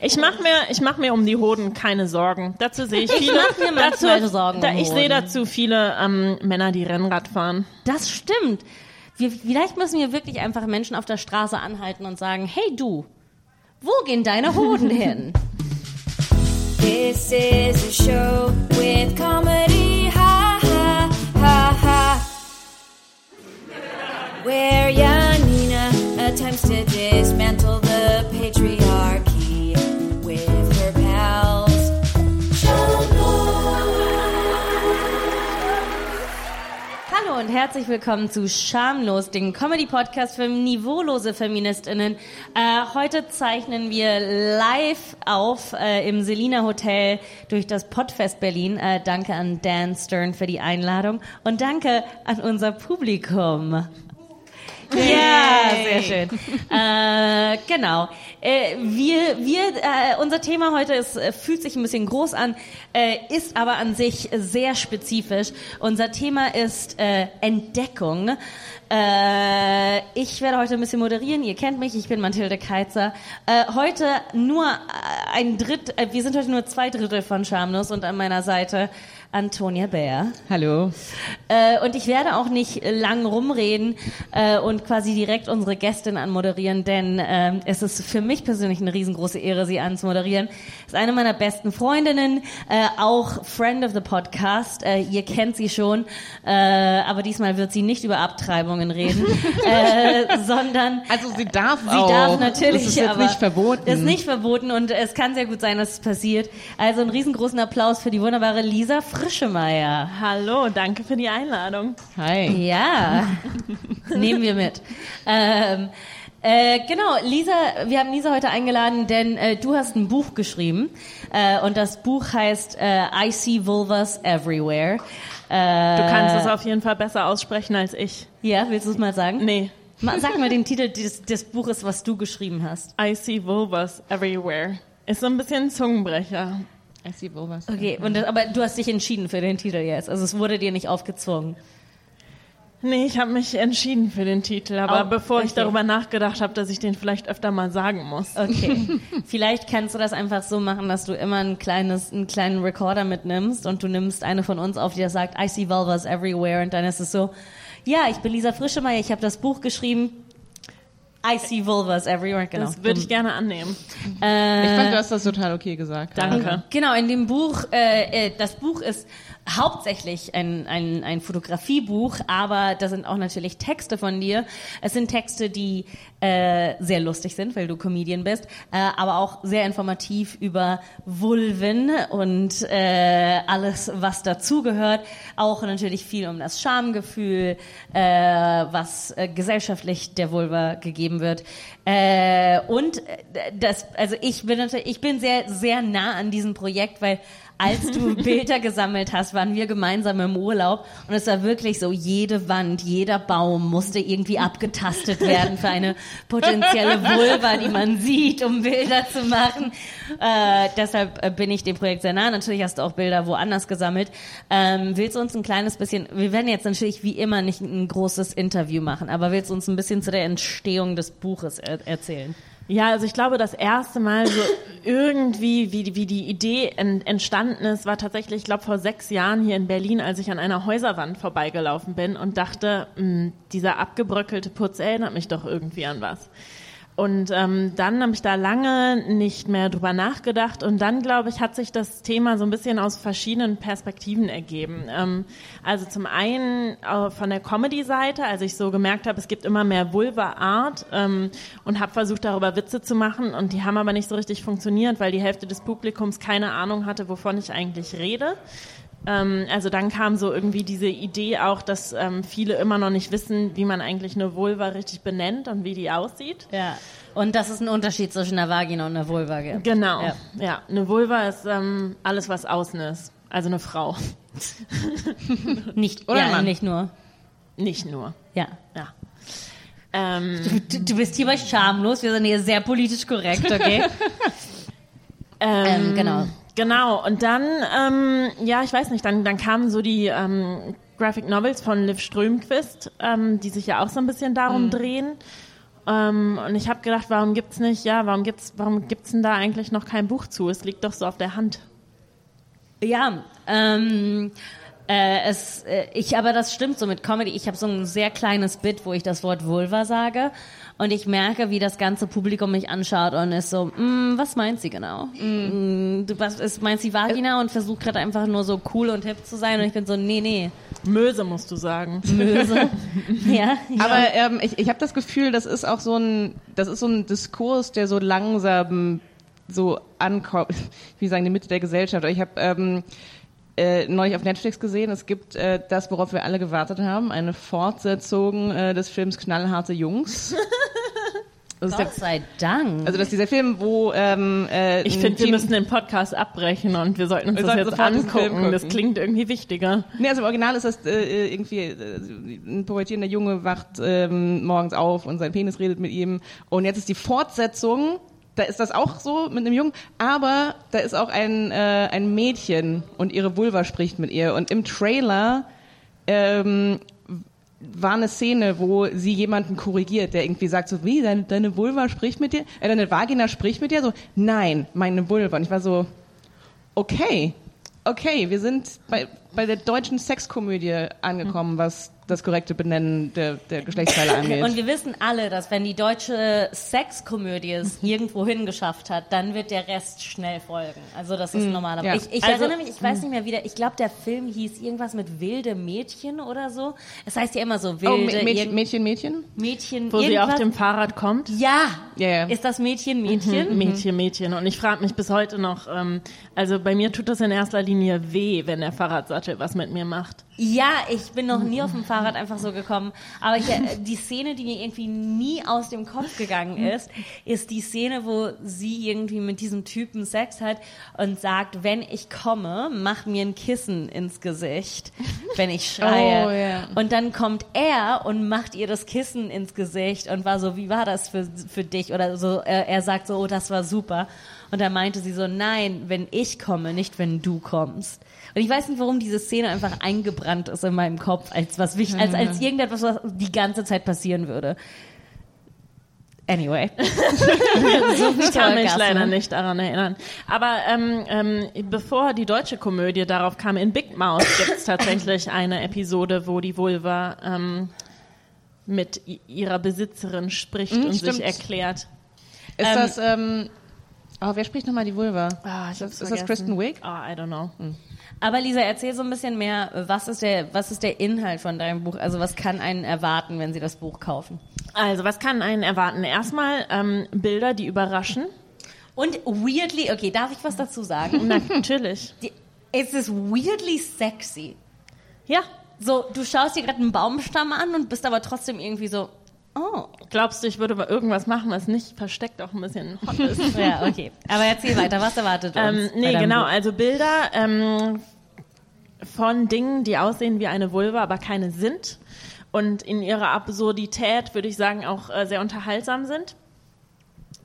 Ich mache mir, ich mach mir um die Hoden keine Sorgen. Dazu sehe ich viele. mach mir dazu, Sorgen da, um ich sehe dazu viele ähm, Männer, die Rennrad fahren. Das stimmt. Wir, vielleicht müssen wir wirklich einfach Menschen auf der Straße anhalten und sagen, hey du, wo gehen deine Hoden hin? This is a show with comedy, ha ha ha ha. Where Janina attempts to herzlich willkommen zu Schamlos, dem Comedy-Podcast für niveaulose FeministInnen. Äh, heute zeichnen wir live auf äh, im Selina Hotel durch das Podfest Berlin. Äh, danke an Dan Stern für die Einladung und danke an unser Publikum. Ja, sehr schön. äh, genau. Äh, wir, wir, äh, unser Thema heute ist, äh, fühlt sich ein bisschen groß an, äh, ist aber an sich sehr spezifisch. Unser Thema ist äh, Entdeckung. Ich werde heute ein bisschen moderieren. Ihr kennt mich, ich bin Mathilde Keitzer. Äh, heute nur ein Dritt, äh, wir sind heute nur zwei Drittel von Schamlos und an meiner Seite Antonia Bär. Hallo. Äh, und ich werde auch nicht lang rumreden äh, und quasi direkt unsere Gästin anmoderieren, denn äh, es ist für mich persönlich eine riesengroße Ehre, sie anzumoderieren. Ist eine meiner besten Freundinnen, äh, auch Friend of the Podcast. Äh, ihr kennt sie schon, äh, aber diesmal wird sie nicht über Abtreibungen reden, sondern Also sie darf Sie auch. darf natürlich, Das ist jetzt aber nicht verboten. Ist nicht verboten und es kann sehr gut sein, dass es passiert. Also einen riesengroßen Applaus für die wunderbare Lisa Frischemeier. Hallo, danke für die Einladung. Hi. Ja, nehmen wir mit. Ähm, äh, genau, Lisa, wir haben Lisa heute eingeladen, denn äh, du hast ein Buch geschrieben äh, und das Buch heißt äh, I See Vulvas Everywhere. Äh, Du kannst es auf jeden Fall besser aussprechen als ich. Ja, willst du es mal sagen? Nee. Ma- Sag mal den Titel des, des Buches, was du geschrieben hast. I see vulvas everywhere. Ist so ein bisschen ein Zungenbrecher. I see Vulvas. Okay, und das, aber du hast dich entschieden für den Titel jetzt. Also es wurde dir nicht aufgezwungen. Nee, ich habe mich entschieden für den Titel, aber Oh, bevor ich okay. darüber nachgedacht habe, dass ich den vielleicht öfter mal sagen muss. Okay. Vielleicht kannst du das einfach so machen, dass du immer ein kleines, einen kleinen Recorder mitnimmst und du nimmst eine von uns auf, die das sagt, I see vulvas everywhere und dann ist es so, ja, ich bin Lisa Frischemeier, ich habe das Buch geschrieben, I see vulvas everywhere, genau. Das würde ich gerne annehmen. Äh, Ich fand, du hast das total okay gesagt. Danke. Genau, in dem Buch, äh, äh, das Buch ist hauptsächlich ein, ein, ein Fotografiebuch, aber da sind auch natürlich Texte von dir. Es sind Texte, die äh, sehr lustig sind, weil du Comedian bist, äh, aber auch sehr informativ über Vulven und äh, alles, was dazugehört. Auch natürlich viel um das Schamgefühl, äh, was äh, gesellschaftlich der Vulva gegeben wird. Äh, und äh, das, also ich bin natürlich, ich bin sehr, sehr nah an diesem Projekt, weil als du Bilder gesammelt hast, waren wir gemeinsam im Urlaub und es war wirklich so, jede Wand, jeder Baum musste irgendwie abgetastet werden für eine potenzielle Vulva, die man sieht, um Bilder zu machen. Äh, deshalb äh, bin ich dem Projekt sehr nah. Natürlich hast du auch Bilder woanders gesammelt. Ähm, willst du uns ein kleines bisschen, wir werden jetzt natürlich wie immer nicht ein großes Interview machen, aber willst du uns ein bisschen zu der Entstehung des Buches er erzählen? Ja, also ich glaube, das erste Mal so irgendwie, wie, die- wie die Idee en, entstanden ist, war tatsächlich, ich glaube, vor sechs Jahren hier in Berlin, als ich an einer Häuserwand vorbeigelaufen bin und dachte, mh, dieser abgebröckelte Putz erinnert mich doch irgendwie an was. Und ähm, dann habe ich da lange nicht mehr drüber nachgedacht und dann, glaube ich, hat sich das Thema so ein bisschen aus verschiedenen Perspektiven ergeben. Ähm, also zum einen äh, von der Comedy-Seite, als ich so gemerkt habe, es gibt immer mehr Vulva-Art ähm, und habe versucht, darüber Witze zu machen und die haben aber nicht so richtig funktioniert, weil die Hälfte des Publikums keine Ahnung hatte, wovon ich eigentlich rede. Ähm, also dann kam so irgendwie diese Idee auch, dass ähm, viele immer noch nicht wissen, wie man eigentlich eine Vulva richtig benennt und wie die aussieht. Ja. Und dass es einen Unterschied zwischen einer Vagina und einer Vulva gibt. Genau. Ja. Ja, eine Vulva ist ähm, alles, was außen ist. Also eine Frau. Nicht, Oder ja, Mann. nicht nur. Nicht nur. Ja. Ja. Ähm, Du, du bist hier bei schamlos, wir sind hier sehr politisch korrekt, okay? ähm, genau. Genau, und dann, ähm, ja, ich weiß nicht, dann, dann kamen so die ähm, Graphic Novels von Liv Strömquist, ähm, die sich ja auch so ein bisschen darum drehen. Ähm, und ich habe gedacht, warum gibt's nicht, ja, warum gibt's, warum gibt's denn da eigentlich noch kein Buch zu? Es liegt doch so auf der Hand. Ja, ähm, äh, es, äh, ich, aber das stimmt so mit Comedy. Ich habe so ein sehr kleines Bit, wo ich das Wort Vulva sage. Und ich merke, wie das ganze Publikum mich anschaut und ist so, mm, was meint sie genau? Mm. Du was ist, meinst sie Vagina und versucht gerade einfach nur so cool und hip zu sein und ich bin so, nee, nee, Möse musst du sagen. Möse. ja, ja. Aber ähm, ich, ich habe das Gefühl, das ist auch so ein, das ist so ein Diskurs, der so langsam so ankommt, wie sagen, die Mitte der Gesellschaft. Ich habe ähm, äh, neulich auf Netflix gesehen, es gibt äh, das, worauf wir alle gewartet haben, eine Fortsetzung äh, des Films Knallharte Jungs. Der, Gott sei Dank. also das ist dieser Film, wo ähm, äh, Ich finde, wir müssen den Podcast abbrechen und wir sollten uns Wir das sollten jetzt angucken. Das klingt irgendwie wichtiger. Nee, also im Original ist das äh, irgendwie äh, ein pubertierender Junge wacht ähm, morgens auf und sein Penis redet mit ihm. Und jetzt ist die Fortsetzung, da ist das auch so mit einem Jungen, aber da ist auch ein, äh, ein Mädchen und ihre Vulva spricht mit ihr. Und im Trailer ähm, war eine Szene, wo sie jemanden korrigiert, der irgendwie sagt so, wie, deine, deine Vulva spricht mit dir? Äh, deine Vagina spricht mit dir? So, nein, meine Vulva. Und ich war so, okay, okay, wir sind bei, bei der deutschen Sexkomödie angekommen, was das korrekte Benennen der, der Geschlechtsteile angeht. Und wir wissen alle, dass wenn die deutsche Sexkomödie es irgendwo hingeschafft hat, dann wird der Rest schnell folgen. Also das ist normaler. ja. Ich, ich Also- erinnere mich, ich weiß nicht mehr wieder, ich glaube, der Film hieß irgendwas mit wilde Mädchen oder so. Es heißt ja immer so oh, wilde Mä- Mädchen, Mädchen, Mädchen? Mädchen. Wo sie auf irgendwas. dem Fahrrad kommt. Ja. Ja. Ist das Mädchen Mädchen? Mädchen, Mädchen. Und ich frage mich bis heute noch, ähm, also bei mir tut das in erster Linie weh, wenn der Fahrradsattel was mit mir macht. Ja, ich bin noch nie auf dem Fahrrad einfach so gekommen. Aber ich, äh, die Szene, die mir irgendwie nie aus dem Kopf gegangen ist, ist die Szene, wo sie irgendwie mit diesem Typen Sex hat und sagt, wenn ich komme, mach mir ein Kissen ins Gesicht, wenn ich schreie. Oh, ja. Und dann kommt er und macht ihr das Kissen ins Gesicht und war so, wie war das für, für dich? Oder so, er, er sagt so, oh, das war super. Und dann meinte sie so, nein, wenn ich komme, nicht wenn du kommst. Und ich weiß nicht, warum diese Szene einfach eingebrannt ist in meinem Kopf als was wichtig, als, als irgendetwas, was die ganze Zeit passieren würde. Anyway. so Ich kann mich leider nicht daran erinnern. Aber ähm, ähm, bevor die deutsche Komödie darauf kam, in Big Mouth gibt es tatsächlich eine Episode, wo die Vulva ähm, mit ihrer Besitzerin spricht Mhm, und stimmt. sich erklärt. Ist Ähm, das, ähm, oh, wer spricht nochmal die Vulva? Ah, ich ist, das. Kristen Wiig? Ah, I don't know. Aber Lisa, erzähl so ein bisschen mehr, was ist der, was ist der Inhalt von deinem Buch? Also was kann einen erwarten, wenn sie das Buch kaufen? Also, was kann einen erwarten? Erstmal ähm, Bilder, die überraschen. Und weirdly, okay, darf ich was dazu sagen? Natürlich. Die, es ist weirdly sexy. Ja. So, du schaust dir gerade einen Baumstamm an und bist aber trotzdem irgendwie so, oh. Glaubst du, ich würde mal irgendwas machen, was nicht versteckt auch ein bisschen hot ist? Ja, okay. Aber erzähl weiter, was erwartet uns? Ähm, nee, genau, also Bilder ähm, von Dingen, die aussehen wie eine Vulva, aber keine sind. Und in ihrer Absurdität, würde ich sagen, auch äh, sehr unterhaltsam sind.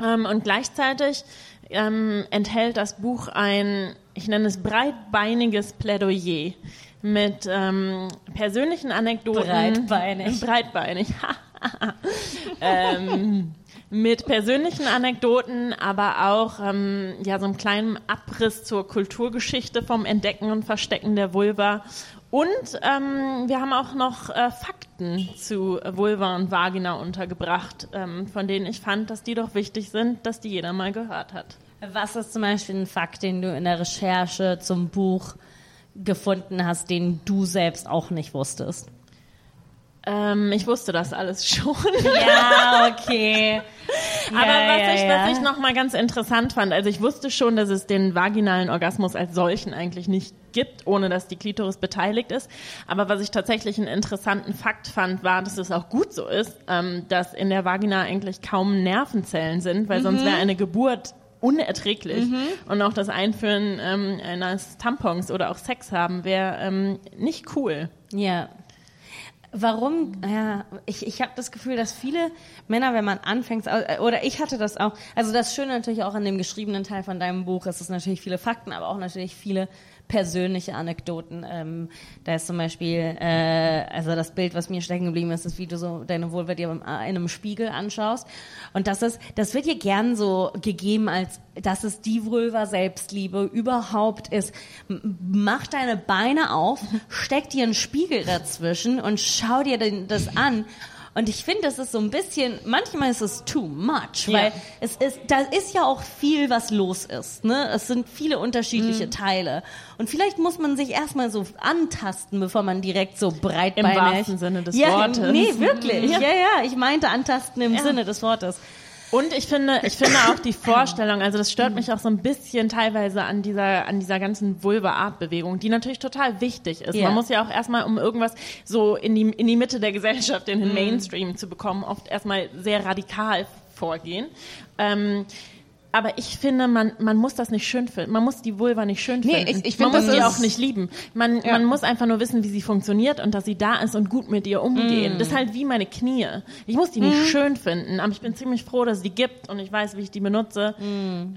Ähm, und gleichzeitig ähm, enthält das Buch ein, ich nenne es breitbeiniges Plädoyer mit ähm, persönlichen Anekdoten. Breitbeinig. Breitbeinig. ähm, mit persönlichen Anekdoten, aber auch ähm, ja so einem kleinen Abriss zur Kulturgeschichte vom Entdecken und Verstecken der Vulva. Und ähm, wir haben auch noch äh, Fakten zu Vulva und Vagina untergebracht, ähm, von denen ich fand, dass die doch wichtig sind, dass die jeder mal gehört hat. Was ist zum Beispiel ein Fakt, den du in der Recherche zum Buch gefunden hast, den du selbst auch nicht wusstest? Ähm, ich wusste das alles schon. Ja, okay. Aber was, ich, was ich noch mal ganz interessant fand, also ich wusste schon, dass es den vaginalen Orgasmus als solchen eigentlich nicht gibt, ohne dass die Klitoris beteiligt ist. Aber was ich tatsächlich einen interessanten Fakt fand, war, dass es auch gut so ist, ähm, dass in der Vagina eigentlich kaum Nervenzellen sind, weil sonst wäre eine Geburt unerträglich. Und auch das Einführen ähm, eines Tampons oder auch Sex haben wäre ähm, nicht cool. Ja. Warum? Ja, ich, ich habe das Gefühl, dass viele Männer, wenn man anfängt, äh, oder ich hatte das auch, also das Schöne natürlich auch an dem geschriebenen Teil von deinem Buch, ist es natürlich viele Fakten, aber auch natürlich viele persönliche Anekdoten. Ähm, da ist zum Beispiel, äh, also das Bild, was mir stecken geblieben ist, ist, wie du so deine Vulva dir in einem Spiegel anschaust. Und das ist, das wird dir gern so gegeben, als dass es die Vulva Selbstliebe überhaupt ist. Mach deine Beine auf, steck dir einen Spiegel dazwischen und schau dir das an. Und ich finde, das ist so ein bisschen, manchmal ist es too much, Ja. weil es ist, da ist ja auch viel, was los ist. Ne? Es sind viele unterschiedliche Teile. Und vielleicht muss man sich erstmal so antasten, bevor man direkt so breitbeinig. wahrsten Sinne des ja, Wortes. Nee, wirklich. Ja. Ja, ja, ich meinte antasten im Ja. Sinne des Wortes. Und ich finde, ich finde auch die Vorstellung, also das stört mich auch so ein bisschen teilweise an dieser, an dieser ganzen Vulva-Art-Bewegung, die natürlich total wichtig ist. Ja. Man muss ja auch erstmal, um irgendwas so in die, in die Mitte der Gesellschaft, in den Mainstream zu bekommen, oft erstmal sehr radikal vorgehen. Ähm, aber ich finde, man, man muss das nicht schön finden. Man muss die Vulva nicht schön Nee, finden. ich- ich find, man muss ist- auch nicht lieben. Man, Ja. man muss einfach nur wissen, wie sie funktioniert und dass sie da ist und gut mit ihr umgehen. Das ist halt wie meine Knie. Ich muss die nicht schön finden, aber ich bin ziemlich froh, dass es die gibt und ich weiß, wie ich die benutze,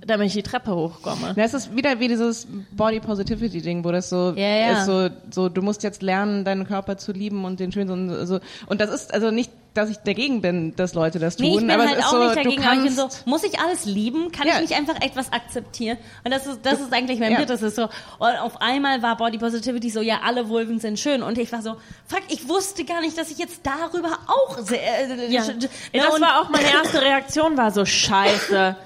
damit ich die Treppe hochkomme. Das ist wieder wie dieses Body Positivity Ding, wo das so Ja, ja. ist so, so du musst jetzt lernen, deinen Körper zu lieben und den schön so. Und das ist also nicht, dass ich dagegen bin, dass Leute das tun, Nee, ich bin aber halt auch so, nicht dagegen, aber ich bin so, muss ich alles lieben? Kann Ja. ich nicht einfach etwas akzeptieren? Und das ist, das ist eigentlich mein Ja. Bit, das ist so, und auf einmal war Body Positivity so, ja, alle Vulven sind schön. Und ich war so, fuck, ich wusste gar nicht, dass ich jetzt darüber auch sehr, äh, Ja. na, das war auch meine erste Reaktion, war so scheiße.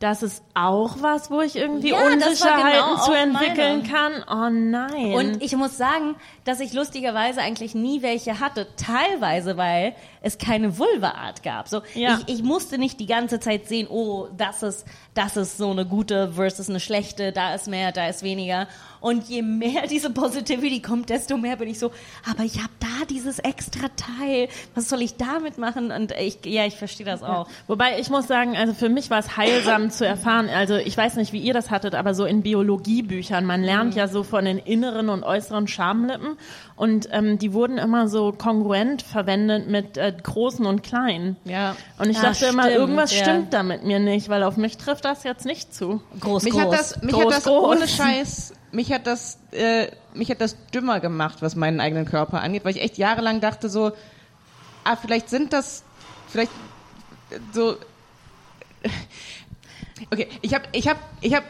Das ist auch was, wo ich irgendwie Ja, Unsicherheiten genau zu entwickeln meine. kann. Oh nein. Und ich muss sagen, dass ich lustigerweise eigentlich nie welche hatte. Teilweise, weil es keine Vulva-Art gab. So, Ja. ich, ich musste nicht die ganze Zeit sehen, oh, das ist, das ist so eine gute versus eine schlechte, da ist mehr, da ist weniger. Und je mehr diese Positivity kommt, desto mehr bin ich so, aber ich habe da dieses extra Teil. Was soll ich damit machen? Und ich, ja, ich verstehe das auch. Wobei ich muss sagen, also für mich war es heilsam zu erfahren. Also ich weiß nicht, wie ihr das hattet, aber so in Biologiebüchern, man lernt ja so von den inneren und äußeren Schamlippen und ähm, die wurden immer so kongruent verwendet mit äh, großen und kleinen. ja. Und ich Ah, dachte immer, stimmt, irgendwas ja. stimmt da mit mir nicht, weil auf mich trifft das jetzt nicht zu. Groß, Mich groß. hat das, mich Groß, hat das groß. ohne Scheiß, mich hat das, äh, mich hat das dümmer gemacht, was meinen eigenen Körper angeht, weil ich echt jahrelang dachte so, ah, vielleicht sind das, vielleicht äh, so, okay, ich habe, ich habe, ich habe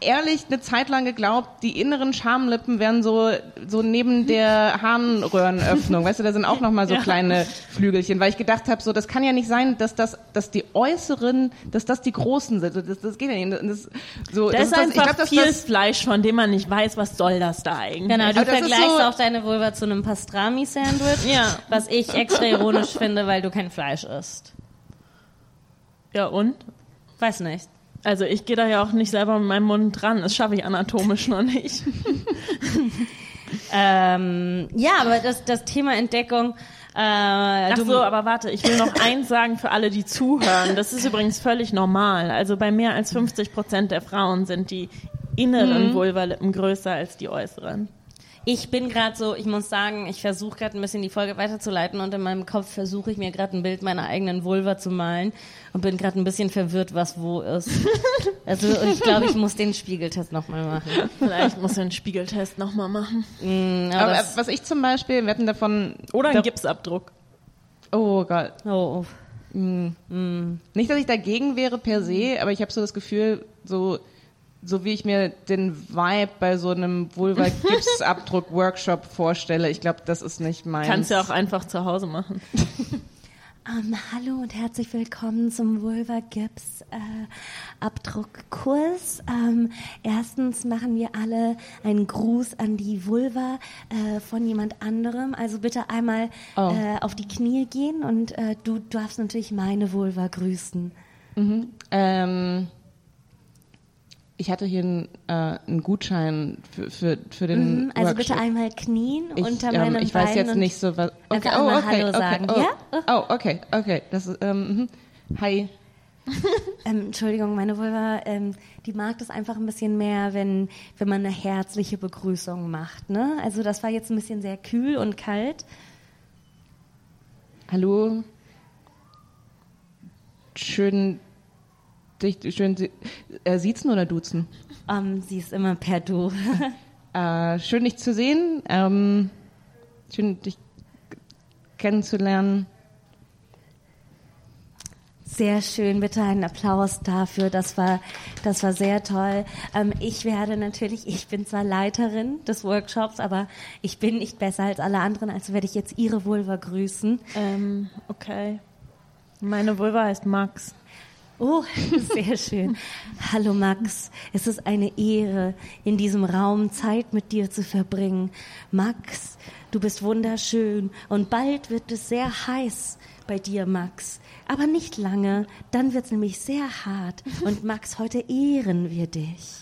ehrlich eine Zeit lang geglaubt, die inneren Schamlippen wären so, so neben der Harnröhrenöffnung, weißt du, da sind auch noch mal so Ja. kleine Flügelchen, weil ich gedacht habe, so, das kann ja nicht sein, dass das, dass die äußeren, dass das die großen sind, das, das geht ja nicht. Das, so, Da das ist das- einfach glaub, dass viel das, Fleisch, von dem man nicht weiß, was soll das da eigentlich. Genau, du das vergleichst so- auch deine Vulva zu einem Pastrami-Sandwich, Ja. was ich extra ironisch finde, weil du kein Fleisch isst. Ja und? Weiß nicht. Also ich gehe da ja auch nicht selber mit meinem Mund dran. Das schaffe ich anatomisch noch nicht. Ähm, ja, aber das, das Thema Entdeckung, äh, Ach so, aber warte, ich will noch eins sagen für alle, die zuhören. Das ist übrigens völlig normal. Also bei mehr als 50 Prozent der Frauen sind die inneren Vulvalippen größer als die äußeren. Ich bin gerade so, ich muss sagen, ich versuche gerade ein bisschen die Folge weiterzuleiten und in meinem Kopf versuche ich mir gerade ein Bild meiner eigenen Vulva zu malen und bin gerade ein bisschen verwirrt, was wo ist. Also und ich glaube, ich muss den Spiegeltest nochmal machen. Vielleicht muss ich einen Spiegeltest nochmal machen. Mm, aber aber was ich zum Beispiel, wir hatten davon, Oder einen Gipsabdruck. oh Gott, oh, oh. Nicht, dass ich dagegen wäre per se, aber ich habe so das Gefühl, so, so wie ich mir den Vibe bei so einem Vulva-Gipsabdruck-Workshop vorstelle, ich glaube, das ist nicht meins. Kannst du auch einfach zu Hause machen. Ähm, hallo und herzlich willkommen zum Vulva Gips äh, Abdruckkurs. Ähm, erstens machen wir alle einen Gruß an die Vulva äh, von jemand anderem. Also bitte einmal Oh. äh, auf die Knie gehen und äh, du darfst natürlich meine Vulva grüßen. Ähm, ich hatte hier einen, äh, einen Gutschein für, für, für den Mhm, also Workshop. bitte einmal knien ich, unter ähm, meinem ich weiß Bein jetzt und nicht so was. Okay, einfach oh, okay, Hallo okay, sagen, oh, ja? Oh, okay, okay. Das ist, ähm, mhm. hi. Ähm, Entschuldigung, meine Vulva, ähm, die mag das einfach ein bisschen mehr, wenn, wenn man eine herzliche Begrüßung macht. Ne? Also das war jetzt ein bisschen sehr kühl und kalt. hallo. Schön, dich, schön, sie- äh, siezen oder duzen? Ähm, sie ist immer per Du. Äh, schön, dich zu sehen. Ähm, schön, dich kennenzulernen. Sehr schön, bitte einen Applaus dafür. Das war, das war sehr toll. Ähm, ich werde natürlich, ich bin zwar Leiterin des Workshops, aber ich bin nicht besser als alle anderen, also werde ich jetzt Ihre Vulva grüßen. Ähm, okay. Meine Vulva heißt Max. Oh, sehr schön. Hallo Max, es ist eine Ehre, in diesem Raum Zeit mit dir zu verbringen. Max, du bist wunderschön und bald wird es sehr heiß bei dir, Max. Aber nicht lange, dann wird es nämlich sehr hart. Und Max, heute ehren wir dich.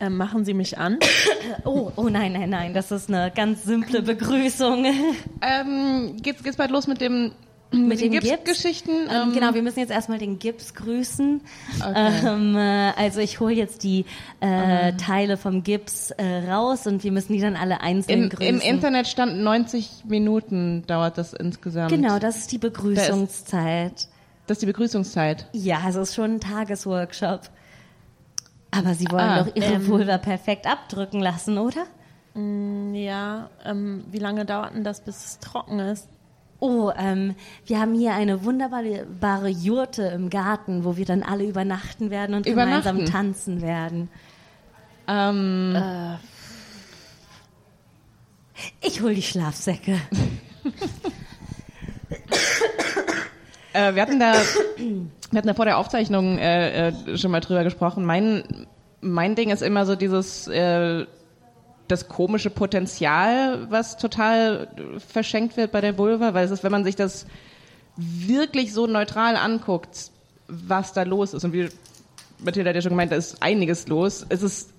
Ähm, machen Sie mich an? Oh, oh nein, nein, nein, das ist eine ganz simple Begrüßung. Ähm, geht's, geht's bald los mit dem Mit den Gips? Gipsgeschichten? Ähm, Ähm, genau, wir müssen jetzt erstmal den Gips grüßen. Okay. Ähm, äh, also ich hole jetzt die äh, Teile vom Gips äh, raus und wir müssen die dann alle einzeln Im, grüßen. Im Internet stand 90 Minuten dauert das insgesamt. Genau, das ist die Begrüßungszeit. Das ist die Begrüßungszeit. Ja, es ist schon ein Tagesworkshop. Aber Sie wollen Ah, doch Ihre ähm, Vulva perfekt abdrücken lassen, oder? Ja. Ähm, wie lange dauert denn das, bis es trocken ist? Oh, ähm, wir haben hier eine wunderbare Jurte im Garten, wo wir dann alle übernachten werden und gemeinsam Übernachten? tanzen werden. Ähm, Ich hol die Schlafsäcke. äh, wir hatten da, wir hatten da vor der Aufzeichnung äh, äh, schon mal drüber gesprochen. Mein, mein Ding ist immer so dieses, äh, das komische Potenzial, was total verschenkt wird bei der Vulva, weil es ist, wenn man sich das wirklich so neutral anguckt, was da los ist. Und wie Mathilda hat ja schon gemeint, da ist einiges los. Es ist,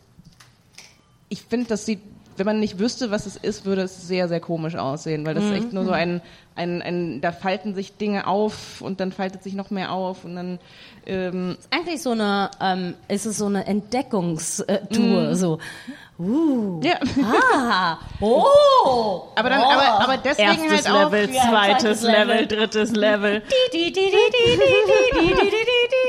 ich finde, das sieht, wenn man nicht wüsste, was es ist, würde es sehr, sehr komisch aussehen, weil das ist echt nur so ein, ein, ein, da falten sich Dinge auf und dann faltet sich noch mehr auf und dann, ähm, ist eigentlich so eine, ähm, ist es so eine Entdeckungstour, so. Uh. Ja. Ah. Oh. Aber dann, oh. aber, aber deswegen Erstes halt auch. Level, ja, zweites, zweites Level, Level, drittes Level.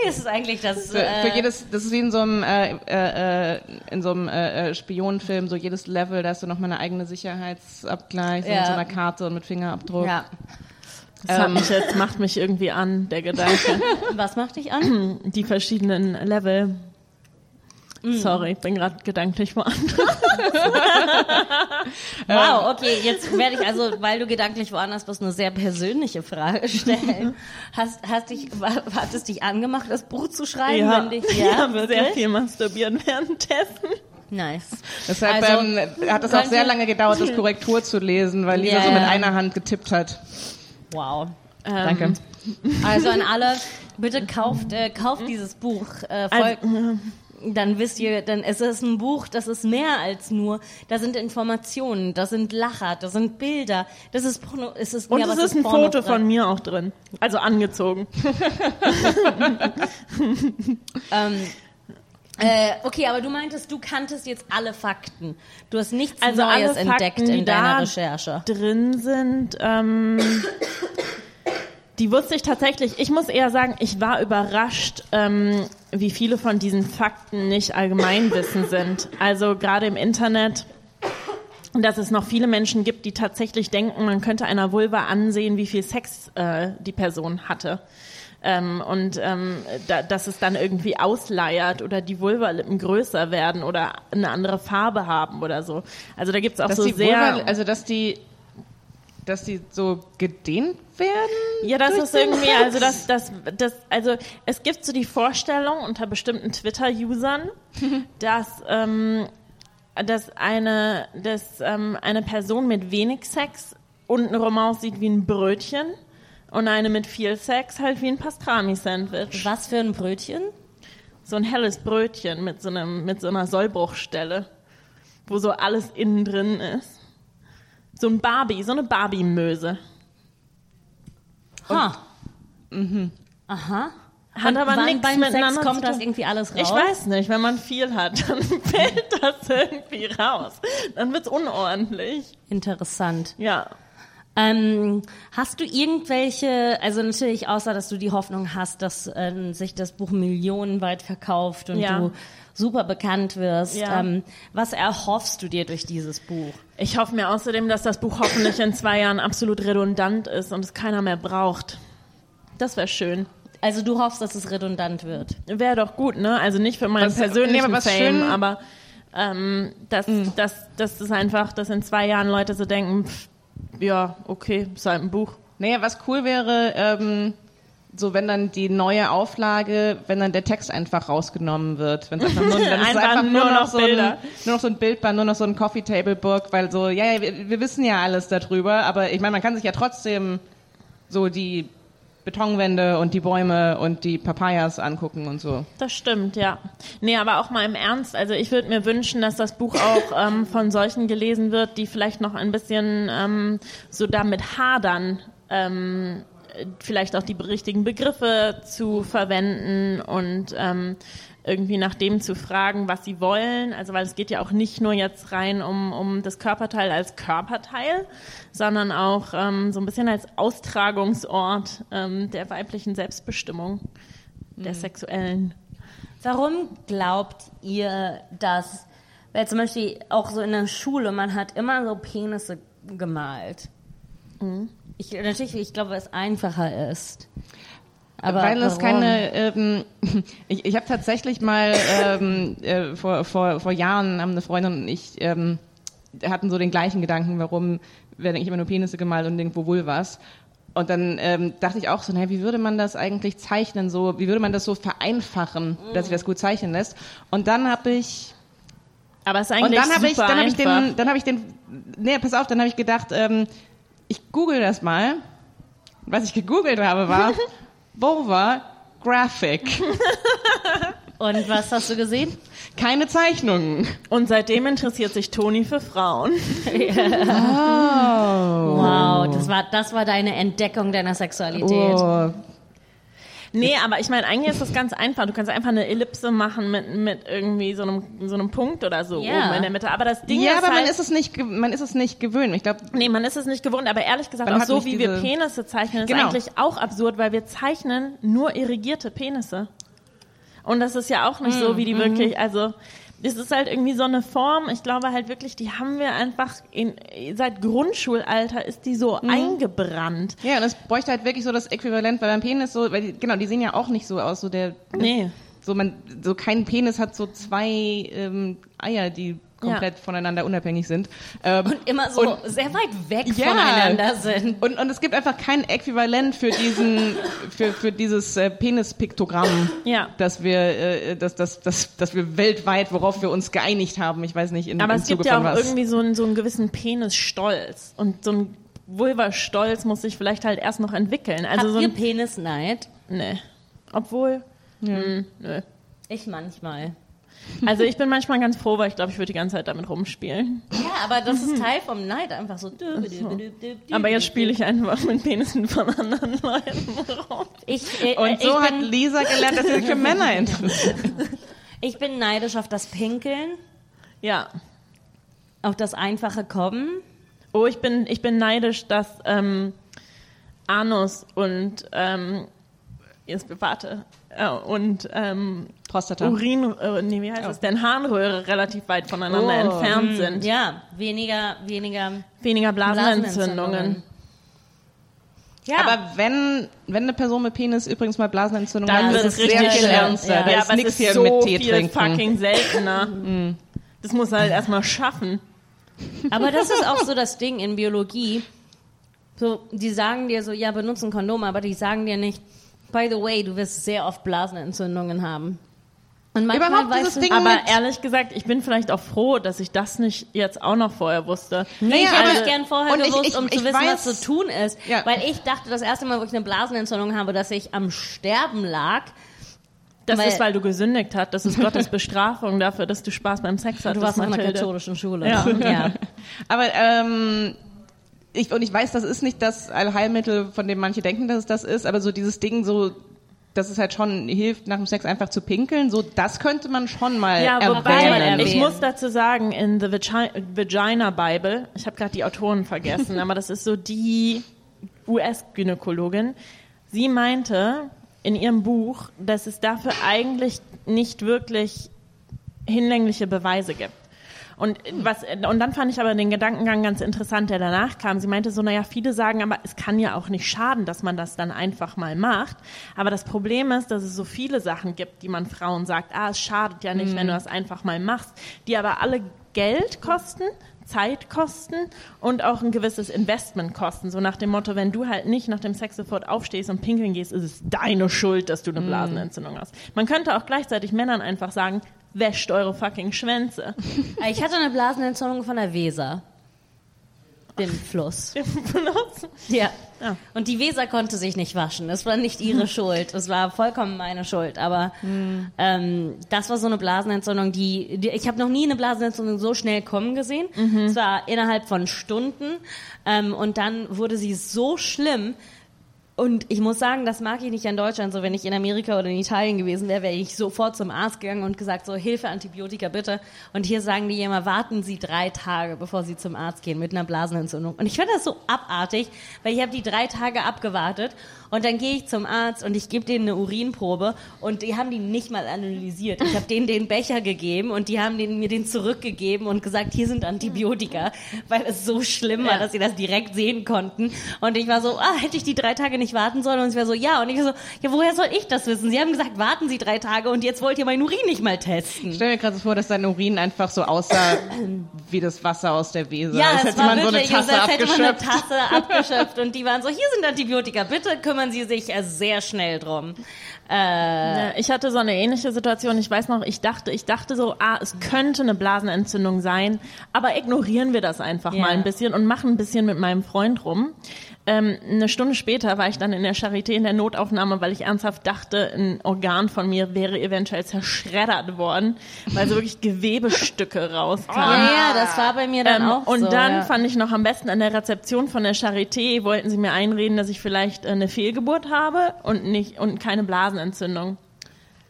Das ist eigentlich das. Für, äh, für jedes, das ist wie in so einem, äh, äh, in so einem äh, Spionenfilm, so jedes Level, da hast du nochmal eine eigene Sicherheitsabgleich ja. mit so einer Karte und mit Fingerabdruck. Ja. Das ähm. mich jetzt, macht mich irgendwie an, der Gedanke. Was macht dich an? Die verschiedenen Level. Sorry, bin gerade gedanklich woanders. Wow, okay, jetzt werde ich also, weil du gedanklich woanders bist, eine sehr persönliche Frage stellen. Hast, hast dich, hat es dich angemacht, das Buch zu schreiben? Ja, wenn dich, ich ja, habe sehr viel masturbieren währenddessen. Nice. Deshalb Also, ähm, hat es auch sehr lange gedauert, das Korrektur zu lesen, weil Lisa Ja, so mit ja. einer Hand getippt hat. Wow. Ähm, Danke. Also an alle, bitte kauft, äh, kauft dieses Buch. Äh, folgt, dann wisst ihr, dann es ist ein Buch, das ist mehr als nur, da sind Informationen, da sind Lacher, da sind Bilder, das ist Porno, es ist Und ja, es was ist ein Porno Foto von mir auch drin. Also angezogen. Ähm, äh, okay, aber du meintest, du kanntest jetzt alle Fakten. Du hast nichts Also Neues entdeckt Fakten, die in deiner da Recherche. drin sind, ähm, die wusste ich tatsächlich. Ich muss eher sagen, ich war überrascht, ähm, wie viele von diesen Fakten nicht Allgemeinwissen sind. Also gerade im Internet, dass es noch viele Menschen gibt, die tatsächlich denken, man könnte einer Vulva ansehen, wie viel Sex äh, die Person hatte. Ähm, und ähm, da, dass es dann irgendwie ausleiert oder die Vulvalippen größer werden oder eine andere Farbe haben oder so. Also da gibt's auch Dass so sehr... Vulva, also dass die, dass die so gedehnt werden? Ja, das ist irgendwie, also das, das, das, also es gibt so die Vorstellung unter bestimmten Twitter-Usern, dass, ähm, dass eine, dass ähm, eine Person mit wenig Sex untenrum aussieht wie ein Brötchen und eine mit viel Sex halt wie ein Pastrami-Sandwich. Was für ein Brötchen? So ein helles Brötchen mit so einem, mit so einer Sollbruchstelle, wo so alles innen drin ist. So ein Barbie, so eine Barbie-Möse. Ha. Aha. Hat Und aber nichts beim Sex miteinander kommt zu das irgendwie alles raus? Ich weiß nicht, wenn man viel hat, dann fällt das irgendwie raus. Dann wird's unordentlich. Interessant. Ja. Ähm, hast du irgendwelche, also natürlich außer, dass du die Hoffnung hast, dass ähm, sich das Buch millionenweit verkauft und Ja. du super bekannt wirst, Ja. ähm, was erhoffst du dir durch dieses Buch? Ich hoffe mir außerdem, dass das Buch hoffentlich in zwei Jahren absolut redundant ist und es keiner mehr braucht. Das wäre schön. Also du hoffst, dass es redundant wird. Wäre doch gut, ne? Also nicht für meinen Was- persönlichen nee, aber Fame, schön- aber ähm, dass, dass, dass es einfach, dass in zwei Jahren Leute so denken, pff, ja, okay, ist halt ein Buch. Naja, was cool wäre, ähm, so wenn dann die neue Auflage, wenn dann der Text einfach rausgenommen wird. Wenn es einfach nur, dann ist es Einfach einfach nur nur noch so ein, nur noch so ein Bildband, nur noch so ein Coffee Table Book, weil so, ja, ja wir, wir wissen ja alles darüber, aber ich meine, man kann sich ja trotzdem so die Betonwände und die Bäume und die Papayas angucken und so. Das stimmt, ja. Nee, aber auch mal im Ernst. Also ich würde mir wünschen, dass das Buch auch ähm, von solchen gelesen wird, die vielleicht noch ein bisschen ähm, so damit hadern, ähm, vielleicht auch die richtigen Begriffe zu verwenden und ähm, irgendwie nach dem zu fragen, was sie wollen. Also weil es geht ja auch nicht nur jetzt rein um, um das Körperteil als Körperteil, sondern auch ähm, so ein bisschen als Austragungsort ähm, der weiblichen Selbstbestimmung, der sexuellen. Warum glaubt ihr, dass, weil zum Beispiel auch so in der Schule, man hat immer so Penisse gemalt. Mhm. Ich, natürlich, ich glaube, weil es einfacher ist. Aber Weil es keine, ähm, ich, ich habe tatsächlich mal ähm, äh, vor, vor, vor Jahren haben eine Freundin und ich ähm, hatten so den gleichen Gedanken, warum werden eigentlich immer nur Penisse gemalt und nirgendwo Vulvas. Und dann ähm, dachte ich auch so, naja, wie würde man das eigentlich zeichnen, so, wie würde man das so vereinfachen, dass sich das gut zeichnen lässt? Und dann habe ich Aber es ist und eigentlich dann habe ich, dann habe ich den, dann habe ich den, nee, pass auf, dann habe ich gedacht, ähm, ich google das mal. Was ich gegoogelt habe war Vulva Graphic. Und was hast du gesehen? Keine Zeichnungen. Und seitdem interessiert sich Toni für Frauen. Wow, das war, das war deine Entdeckung deiner Sexualität. Oh. Nee, aber ich meine, eigentlich ist das ganz einfach. Du kannst einfach eine Ellipse machen mit, mit irgendwie so einem, so einem Punkt oder so Ja. oben in der Mitte. Aber das Ding Ja, ist aber halt, man ist es nicht, man ist es nicht gewöhnt. Ich glaube, Nee, man ist es nicht gewohnt, aber ehrlich gesagt, auch so wie wir Penisse zeichnen, ist Genau. eigentlich auch absurd, weil wir zeichnen nur irrigierte Penisse. Und das ist ja auch nicht so, wie die wirklich, also, es ist halt irgendwie so eine Form, ich glaube halt wirklich, die haben wir einfach in, seit Grundschulalter ist die so eingebrannt. ja, und es bräuchte halt wirklich so das Äquivalent, weil beim Penis so, weil die, genau, die sehen ja auch nicht so aus, so der, Nee. so man, so kein Penis hat so zwei ähm, Eier, die komplett voneinander unabhängig sind. Ähm, Und immer so Und- sehr weit weg Ja. voneinander sind. Und, und es gibt einfach kein Äquivalent für diesen, für, für dieses äh, Penispiktogramm, Ja. dass wir, äh, dass, dass, dass, dass wir weltweit, worauf wir uns geeinigt haben. Ich weiß nicht, in, Aber im es gibt Zuge ja von auch was. irgendwie so einen, so einen gewissen Penisstolz. Und so ein Vulva-Stolz muss sich vielleicht halt erst noch entwickeln. Also Habt so ein, Penisneid? nee. Obwohl, hm, nö. Ich manchmal. Also ich bin manchmal ganz froh, weil ich glaube, ich würde die ganze Zeit damit rumspielen. Ja, aber das ist Teil vom Neid, einfach so. Aber jetzt spiele ich einfach mit Penissen von anderen Leuten rum. Ich, äh, Und ich, so hat Lisa gelernt, dass sie sich für Männer interessiert. ich bin neidisch auf das Pinkeln, Ja. auf das einfache Kommen. Oh, ich bin, ich bin neidisch, dass ähm, Anus und ähm, jetzt warte äh, und ähm, Prostata. Urin, äh, nee, wie heißt es denn, Harnröhre relativ weit voneinander Oh, entfernt sind. Ja, weniger, weniger Weniger Blasenentzündungen. Blasenentzündungen. Ja, Aber wenn, wenn eine Person mit Penis übrigens mal Blasenentzündung Dann hat, wird ist es es sehr richtig viel ernster. Ja, Da Ja, ist nichts hier so mit Tee viel trinken. fucking seltener. Das muss er halt erstmal schaffen. Aber das ist auch so das Ding in Biologie. So, die sagen dir so, ja, benutze ein Kondom, aber die sagen dir nicht, by the way, du wirst sehr oft Blasenentzündungen haben. Und manchmal Überhaupt dieses Ding- Aber ehrlich gesagt, ich bin vielleicht auch froh, dass ich das nicht jetzt auch noch vorher wusste. Nee, ich hätte es gern vorher und ich- gewusst, ich- um ich zu wissen, weiß- was zu tun ist. Ja. Weil ich dachte, das erste Mal, wo ich eine Blasenentzündung habe, dass ich am Sterben lag. Das Weil- ist, weil du gesündigt hast. Das ist Gottes Bestrafung dafür, dass du Spaß beim Sex hattest. Du warst auf einer katholischen Schule. Ja. ja. Aber ähm, ich, und ich weiß, das ist nicht das Allheilmittel, von dem manche denken, dass es das ist, aber so dieses Ding so dass es halt schon hilft, nach dem Sex einfach zu pinkeln. So, das könnte man schon mal Ja, erwähnen. wobei, ich muss dazu sagen, in The Vagi Vagina Bible, ich habe gerade die Autoren vergessen, aber das ist so die US-Gynäkologin, sie meinte in ihrem Buch, dass es dafür eigentlich nicht wirklich hinlängliche Beweise gibt. Und, was, und dann fand ich aber den Gedankengang ganz interessant, der danach kam. Sie meinte so, naja, viele sagen, aber es kann ja auch nicht schaden, dass man das dann einfach mal macht. Aber das Problem ist, dass es so viele Sachen gibt, die man Frauen sagt, ah, es schadet ja nicht, wenn du das einfach mal machst, die aber alle Geld kosten, Zeit kosten und auch ein gewisses Investment kosten. So nach dem Motto, wenn du halt nicht nach dem Sex sofort aufstehst und pinkeln gehst, ist es deine Schuld, dass du eine Blasenentzündung hast. Man könnte auch gleichzeitig Männern einfach sagen, wäscht eure fucking Schwänze. Ich hatte eine Blasenentzündung von der Weser. Dem Fluss. Ja. Ja. Und die Weser konnte sich nicht waschen. Es war nicht ihre Schuld. Es war vollkommen meine Schuld. Aber ähm, das war so eine Blasenentzündung, die, die ich habe noch nie eine Blasenentzündung so schnell kommen gesehen. Es war innerhalb von Stunden. Ähm, und dann wurde sie so schlimm. Und ich muss sagen, das mag ich nicht in Deutschland. So, wenn ich in Amerika oder in Italien gewesen wäre, wäre ich sofort zum Arzt gegangen und gesagt, so, Hilfe, Antibiotika bitte. Und hier sagen die immer, warten Sie drei Tage, bevor Sie zum Arzt gehen mit einer Blasenentzündung. Und ich finde das so abartig, weil ich habe die drei Tage abgewartet und dann gehe ich zum Arzt und ich gebe denen eine Urinprobe und die haben die nicht mal analysiert. Ich habe denen den Becher gegeben und die haben den, mir den zurückgegeben und gesagt, hier sind Antibiotika, weil es so schlimm war, Ja. dass sie das direkt sehen konnten. Und ich war so, ah, hätte ich die drei Tage nicht warten sollen? Und sie war so, ja. Und ich war so, ja, woher soll ich das wissen? Sie haben gesagt, warten Sie drei Tage und jetzt wollt ihr meinen Urin nicht mal testen. Ich stell mir gerade so vor, dass dein Urin einfach so aussah wie das Wasser aus der Weser. Ja, als es hätte war man so eine Tasse als hätte man eine abgeschöpft. Tasse abgeschöpft und die waren so, hier sind Antibiotika, bitte kümmern Sie sich äh, sehr schnell drum. Äh, Ja, ich hatte so eine ähnliche Situation. Ich weiß noch, ich dachte, ich dachte so, ah, es könnte eine Blasenentzündung sein, aber ignorieren wir das einfach Ja. mal ein bisschen und machen ein bisschen mit meinem Freund rum. Ähm, eine Stunde später war ich dann in der Charité in der Notaufnahme, weil ich ernsthaft dachte, ein Organ von mir wäre eventuell zerschreddert worden, weil so wirklich Gewebestücke rauskamen. ja, ja, das war bei mir dann Ähm, auch und so. dann ja. fand ich noch am besten an der Rezeption von der Charité wollten sie mir einreden, dass ich vielleicht äh, eine Fehlgeburt habe und nicht und keine Blasenentzündung.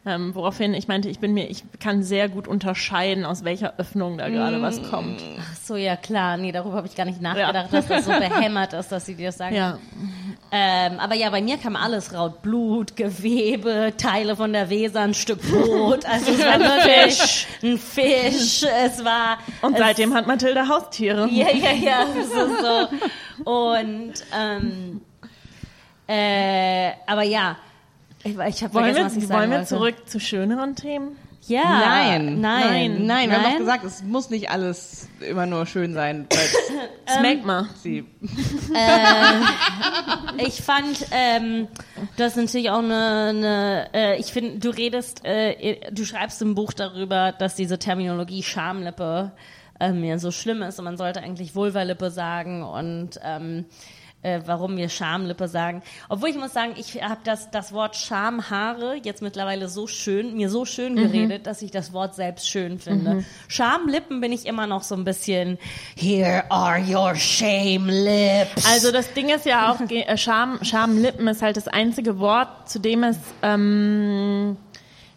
Ähm, woraufhin ich meinte, ich bin mir, ich kann sehr gut unterscheiden, aus welcher Öffnung da gerade was kommt. Ach so, ja klar, nee, darüber habe ich gar nicht nachgedacht, dass das so behämmert ist, dass sie dir das sagen. Ja, Ähm, aber ja, bei mir kam alles raus. Blut, Gewebe, Teile von der Weser, ein Stück Brot. Also es war wirklich ein Fisch. Es war... und es, seitdem hat Mathilde Haustiere. Ja, ja, ja, das ist so. Und, ähm, äh, aber ja, ich, ich habe Wollen vergessen, was ich wir, sagen wollen wir wollte. zurück zu schöneren Themen? Ja. Nein. Nein. Nein, wir haben doch gesagt, es muss nicht alles immer nur schön sein, weil Smack mal. sie Ich fand, ähm, das ist natürlich auch eine, eine äh, ich finde, du redest, äh, du schreibst im Buch darüber, dass diese Terminologie Schamlippe ähm, ja so schlimm ist und man sollte eigentlich Vulvalippe sagen und ähm, äh, warum wir Schamlippe sagen. Obwohl ich muss sagen, ich habe das, das Wort Schamhaare jetzt mittlerweile so schön, mir so schön geredet, dass ich das Wort selbst schön finde. Schamlippen bin ich immer noch so ein bisschen, here are your shame lips. Also das Ding ist ja auch, äh, Scham, Schamlippen ist halt das einzige Wort, zu dem es ähm,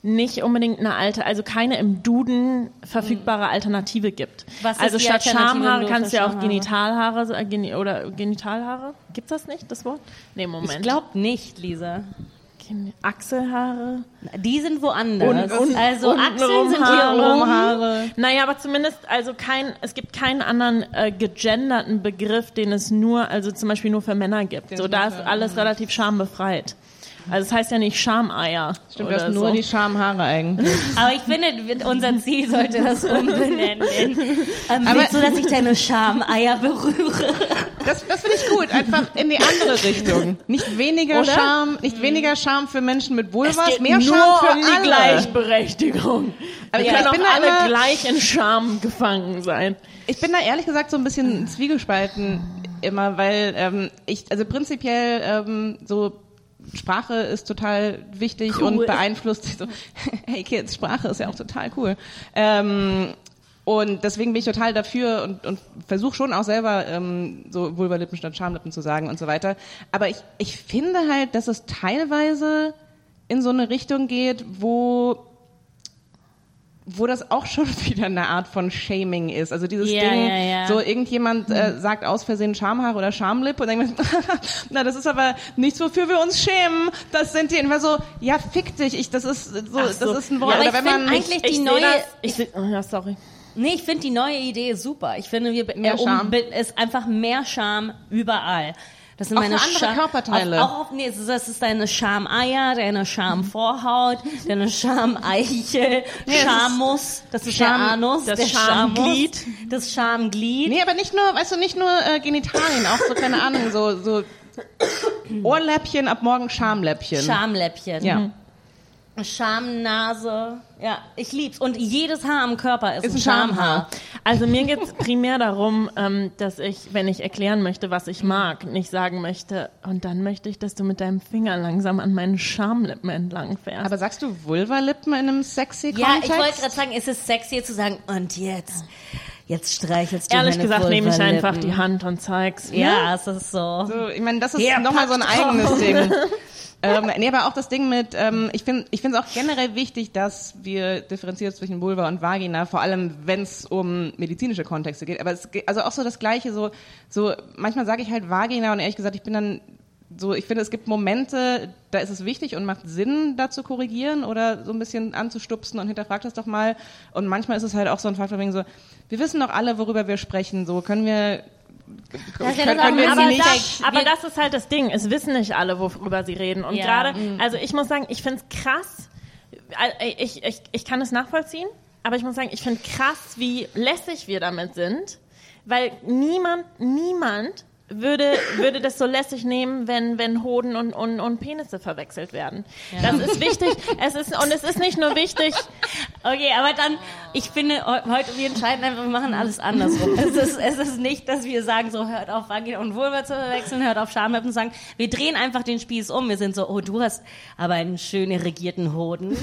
nicht unbedingt eine alte, also keine im Duden verfügbare Alternative gibt. Was ist also statt Schamhaare kannst du ja auch? Genitalhaare geni oder Genitalhaare. Gibt's das nicht, das Wort? Nee, Moment. Ich glaube nicht, Lisa. Achselhaare. Die sind woanders. Und- und- also Achseln sind hier oben. Haare. Naja, aber zumindest, also kein, es gibt keinen anderen äh, gegenderten Begriff, den es nur, also zum Beispiel nur für Männer gibt. So, da ist alles relativ schambefreit. Also es heißt ja nicht Schameier. Stimmt, hast nur so. die Schamhaare eigentlich. Aber ich finde, unser Ziel sollte das umbenennen. in, Ähm, Aber- du, dass ich deine Schameier berühre? Das, das finde ich gut, einfach in die andere Richtung. Nicht weniger Oder? Scham, nicht weniger Scham für Menschen mit Vulvas, geht mehr nur Scham für um die alle. Gleichberechtigung. Aber Wir ich können bin auch alle immer- gleich in Scham gefangen sein. Ich bin da ehrlich gesagt so ein bisschen zwiegespalten immer, weil ähm, ich, also prinzipiell ähm, so Sprache ist total wichtig Cool. und beeinflusst so, hey Kids, Sprache ist ja auch total cool. Ähm, und deswegen bin ich total dafür und, und versuche schon auch selber ähm, so Vulvalippen statt Schamlippen zu sagen und so weiter. Aber ich, ich finde halt, dass es teilweise in so eine Richtung geht, wo wo das auch schon wieder eine Art von Shaming ist. Also dieses Ja, Ding, ja, ja. so irgendjemand äh, sagt aus Versehen Schamhaar oder Schamlippe und denkt na, das ist aber nichts, wofür wir uns schämen. Das sind die immer so, ja, fick dich, ich, das ist so, Ach so. das ist ein Wort. Ja, aber oder ich wenn man eigentlich Ich die seh neue, das, ich seh, oh, ja, sorry. Nee, ich finde die neue Idee super. Ich finde, wir Mehr äh, Charme. ist einfach mehr Charme überall. Das sind Auch meine andere Scham- Körperteile. Auch, auch auf, nee, das ist deine Schameier, deine Schamvorhaut, deine Schameichel, Nee, ist Schammus, das ist Scham- der Anus, das der Schamglied. Schammus, das Schamglied. Nee, aber nicht nur, weißt du, nicht nur äh, Genitalien, auch so, keine Ahnung, so, so Ohrläppchen, ab morgen Schamläppchen. Schamläppchen. Ja. Mhm. Schamnase. Ja, ich lieb's. Und jedes Haar am Körper ist, Ist ein ein Schamhaar. Schamhaar. Also mir geht es primär darum, ähm, dass ich, wenn ich erklären möchte, was ich mag, nicht sagen möchte, und dann möchte ich, dass du mit deinem Finger langsam an meinen Schamlippen entlang fährst. Aber sagst du Vulvalippen in einem sexy Ja, Kontext? ich wollte gerade sagen, es ist sexy zu sagen, und jetzt, jetzt streichelst du Ehrlich meine gesagt nehme ich einfach die Hand und zeig's. Ja, es ist so. So, ich meine, das ist Ja, nochmal so ein eigenes. Ding. ähm, nee, aber auch das Ding mit, ähm, ich finde ich es auch generell wichtig, dass wir differenzieren zwischen Vulva und Vagina, vor allem wenn es um medizinische Kontexte geht. Aber es also auch so das Gleiche, so, so manchmal sage ich halt Vagina und ehrlich gesagt, ich bin dann so, ich finde, es gibt Momente, da ist es wichtig und macht Sinn, da zu korrigieren oder so ein bisschen anzustupsen und hinterfragt das doch mal. Und manchmal ist es halt auch so ein Faktor wegen so, wir wissen doch alle, worüber wir sprechen, so können wir, Das ja können, das können aber, sie nicht- nicht da, aber das ist halt das Ding. Es wissen nicht alle, worüber sie reden. Und Ja, gerade, mm. also ich muss sagen, ich finde es krass. äh, Ich, ich, ich kann es nachvollziehen, aber ich muss sagen, ich finde krass, wie lässig wir damit sind, weil niemand, niemand würde, würde das so lässig nehmen, wenn, wenn Hoden und, und, und Penisse verwechselt werden. Das ist wichtig. Es ist, und es ist nicht nur wichtig, Okay, aber dann, ich finde, heu- heute, wir entscheiden einfach, wir machen alles andersrum. es, ist, es ist nicht, dass wir sagen, so, hört auf Vagina und Vulva zu verwechseln, hört auf Schamlippen zu sagen. Wir drehen einfach den Spieß um. Wir sind so, oh, du hast aber einen schön irrigierten Hoden.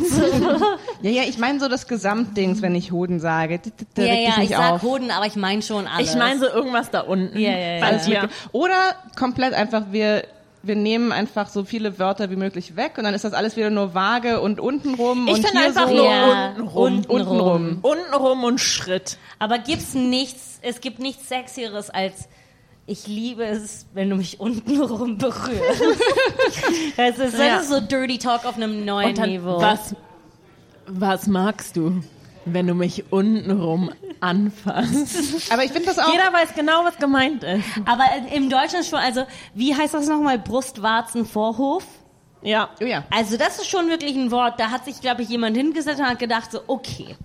Ja, ja, ich meine so das Gesamtdings, wenn ich Hoden sage. Da ja, ja, ich nicht sag auf. Hoden, aber ich meine schon alles. ich meine so irgendwas da unten. Ja, ja, ja. Oder komplett einfach, wir, wir nehmen einfach so viele Wörter wie möglich weg und dann ist das alles wieder nur vage und untenrum Ich und finde hier einfach so nur Ja, untenrum. untenrum. untenrum. Untenrum und Schritt. Aber gibt's nichts, es gibt nichts Sexieres als ich liebe es, wenn du mich untenrum berührst. das, ist, das Ja. ist so Dirty Talk auf einem neuen Und dann, Niveau. was, was magst du, wenn du mich untenrum anfasst? Aber ich finde das auch. Jeder weiß genau, was gemeint ist. Aber im Deutschen schon, also wie heißt das nochmal? Brustwarzenvorhof? Ja. oh ja. Also das ist schon wirklich ein Wort, da hat sich, glaube ich, jemand hingesetzt und hat gedacht so, okay,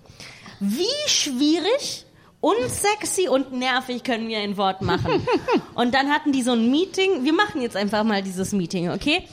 wie schwierig, unsexy und nervig können wir ein Wort machen? und dann hatten die so ein Meeting, wir machen jetzt einfach mal dieses Meeting, okay?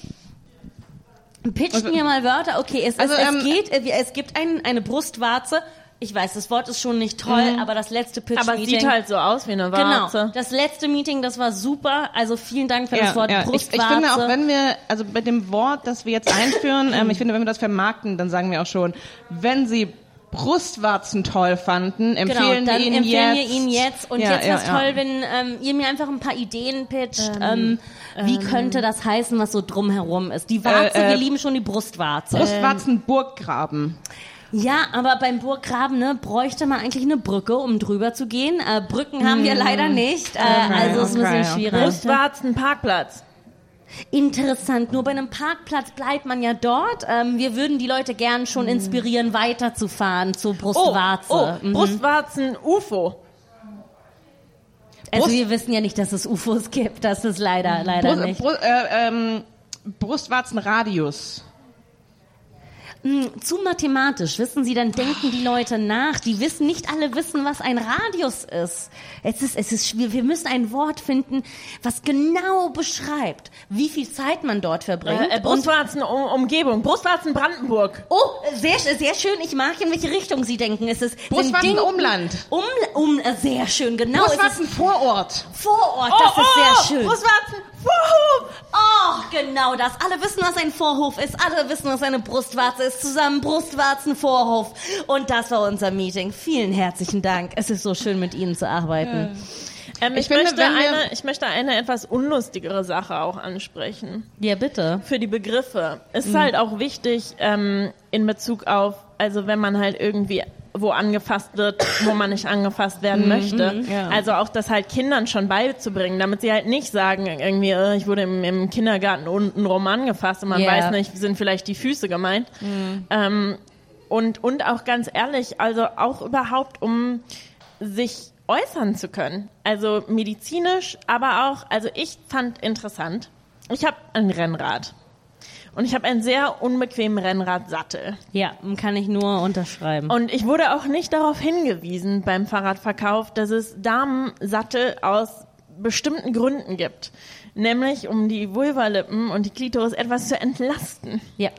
Pitchen wir mal Wörter, okay, es, Also, es, es ähm, geht, äh, es gibt ein, eine Brustwarze, ich weiß, das Wort ist schon nicht toll, aber das letzte Pitch-Meeting... Aber es sieht halt so aus wie eine Genau, Warze. das letzte Meeting, das war super, also vielen Dank für Ja, das Wort ja. Ich, Brustwarze. ich finde auch, wenn wir, also bei dem Wort, das wir jetzt einführen, ähm, ich finde, wenn wir das vermarkten, dann sagen wir auch schon, wenn Sie Brustwarzen toll fanden, empfehlen genau, dann wir Ihnen empfehlen jetzt. wir Ihnen jetzt. Und Ja, jetzt wäre es ja, ja. toll, wenn ähm, ihr mir einfach ein paar Ideen pitcht. Ähm, wie könnte das heißen, was so drumherum ist? Die Warze, Äh, äh, wir lieben schon die Brustwarze. Brustwarzenburggraben. ja, aber beim Burggraben ne, bräuchte man eigentlich eine Brücke, um drüber zu gehen. Äh, Brücken haben wir leider nicht. Äh, also ist ein okay, bisschen okay. schwierig. Brustwarzen, Parkplatz. Interessant. Nur bei einem Parkplatz bleibt man ja dort. Ähm, wir würden die Leute gern schon inspirieren, weiterzufahren zur Oh, Brustwarze. oh Mhm. Brustwarzen, UFO. Also Brust- wir wissen ja nicht, dass es UFOs gibt. Das ist leider, leider Brust, nicht. Brust, äh, ähm, Brustwarzenradius. Mm, Zu mathematisch, wissen Sie, dann denken die Leute nach. Die wissen, nicht alle wissen, was ein Radius ist. Es ist, es ist schwierig. Wir müssen ein Wort finden, was genau beschreibt, wie viel Zeit man dort verbringt. Äh, äh, Und- Brustwarzen, Umgebung. Brustwarzen, Brandenburg. Oh, sehr, sehr schön. Ich mag, in welche Richtung Sie denken. Es ist Brustwarzen Umland. Um, um, äh, sehr schön, genau. Es ist Brustwarzenvorort. Vorort, das ist sehr schön. Brustwarzen, Vorhof. Oh, genau das. Alle wissen, was ein Vorhof ist. Alle wissen, was eine Brustwarze ist. Zusammen Brustwarzenvorhof. Und das war unser Meeting. Vielen herzlichen Dank. Es ist so schön, mit Ihnen zu arbeiten. Ähm, ich, Ich finde, möchte eine, ich möchte eine etwas unlustigere Sache auch ansprechen. Ja, bitte. Für die Begriffe. Es Mhm. ist halt auch wichtig ähm, in Bezug auf, also wenn man halt irgendwie wo angefasst wird, wo man nicht angefasst Mhm. werden möchte. ja. Also auch das halt Kindern schon beizubringen, damit sie halt nicht sagen, irgendwie, äh, ich wurde im, im Kindergarten unten rum angefasst und man Ja. weiß nicht, sind vielleicht die Füße gemeint. Ähm, und, und auch ganz ehrlich, also auch überhaupt, um sich äußern zu können. Also medizinisch, aber auch, also ich fand interessant, ich habe ein Rennrad. Und ich habe einen sehr unbequemen Rennradsattel. Ja, kann ich nur unterschreiben. Und ich wurde auch nicht darauf hingewiesen beim Fahrradverkauf, dass es Damensattel aus bestimmten Gründen gibt. Nämlich um die Vulvalippen und die Klitoris etwas zu entlasten. ja.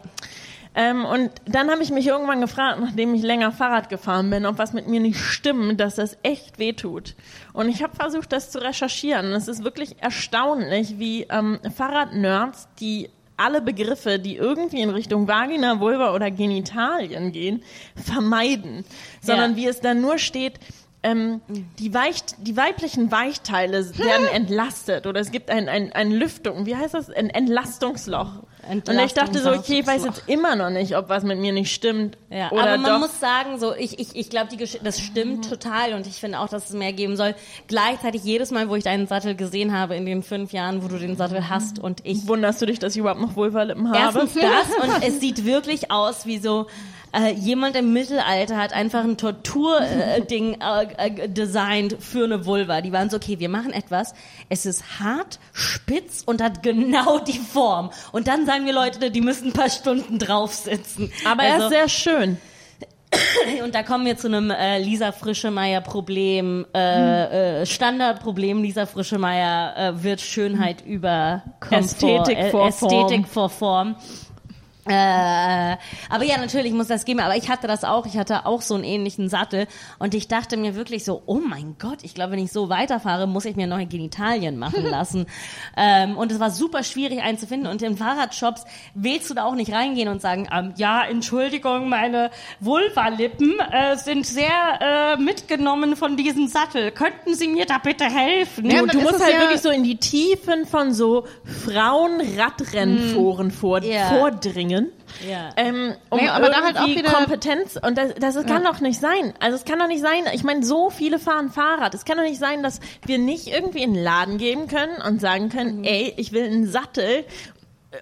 Ähm, und dann habe ich mich irgendwann gefragt, nachdem ich länger Fahrrad gefahren bin, ob was mit mir nicht stimmt, dass das echt weh tut. Und ich habe versucht, das zu recherchieren. Es ist wirklich erstaunlich, wie ähm, Fahrradnerds, die alle Begriffe, die irgendwie in Richtung Vagina, Vulva oder Genitalien gehen, vermeiden. Sondern Ja. wie es dann nur steht, ähm, die, Weich, die weiblichen Weichteile werden entlastet oder es gibt ein, ein, ein Lüftung, wie heißt das? Ein Entlastungsloch. Und ich dachte so, okay, ich weiß jetzt immer noch nicht, ob was mit mir nicht stimmt. Ja, aber man doch. muss sagen, so ich, ich, ich glaube, das stimmt total und ich finde auch, dass es mehr geben soll. Gleichzeitig jedes Mal, wo ich deinen Sattel gesehen habe in den fünf Jahren, wo du den Sattel hast und ich Wunderst du dich, dass ich überhaupt noch Vulvalippen habe? Erstens das und es sieht wirklich aus wie so äh, jemand im Mittelalter hat einfach ein Tortur-Ding äh, äh, designt für eine Vulva. Die waren so, okay, wir machen etwas, es ist hart, spitz und hat genau die Form. Und dann sagen wir Leute, die müssen ein paar Stunden drauf sitzen. aber er Also- ist sehr schön. und da kommen wir zu einem äh, Lisa Frischemeier-Problem, äh, äh, Standardproblem. Lisa Frischemeier äh, wird Schönheit über Komfort, Ästhetik äh, vor Ästhetik vor Form. Äh, aber ja, natürlich muss das geben. Aber ich hatte das auch. Ich hatte auch so einen ähnlichen Sattel. Und ich dachte mir wirklich so, oh mein Gott, ich glaube, wenn ich so weiterfahre, muss ich mir neue Genitalien machen lassen. ähm, und es war super schwierig einzufinden. Und in Fahrradshops willst du da auch nicht reingehen und sagen, ähm, ja, Entschuldigung, meine Vulvalippen äh, sind sehr äh, mitgenommen von diesem Sattel. Könnten Sie mir da bitte helfen? Ja, Du, musst halt ja- wirklich so in die Tiefen von so Frauenradrennforen vor, Ja. vordringen. Ja. Ähm, um Nee, aber da halt auch wieder- Kompetenz und das, das kann doch nicht sein. Also es kann doch nicht sein. Ich meine, so viele fahren Fahrrad. Es kann doch nicht sein, dass wir nicht irgendwie in den Laden gehen können und sagen können, ey, ich will einen Sattel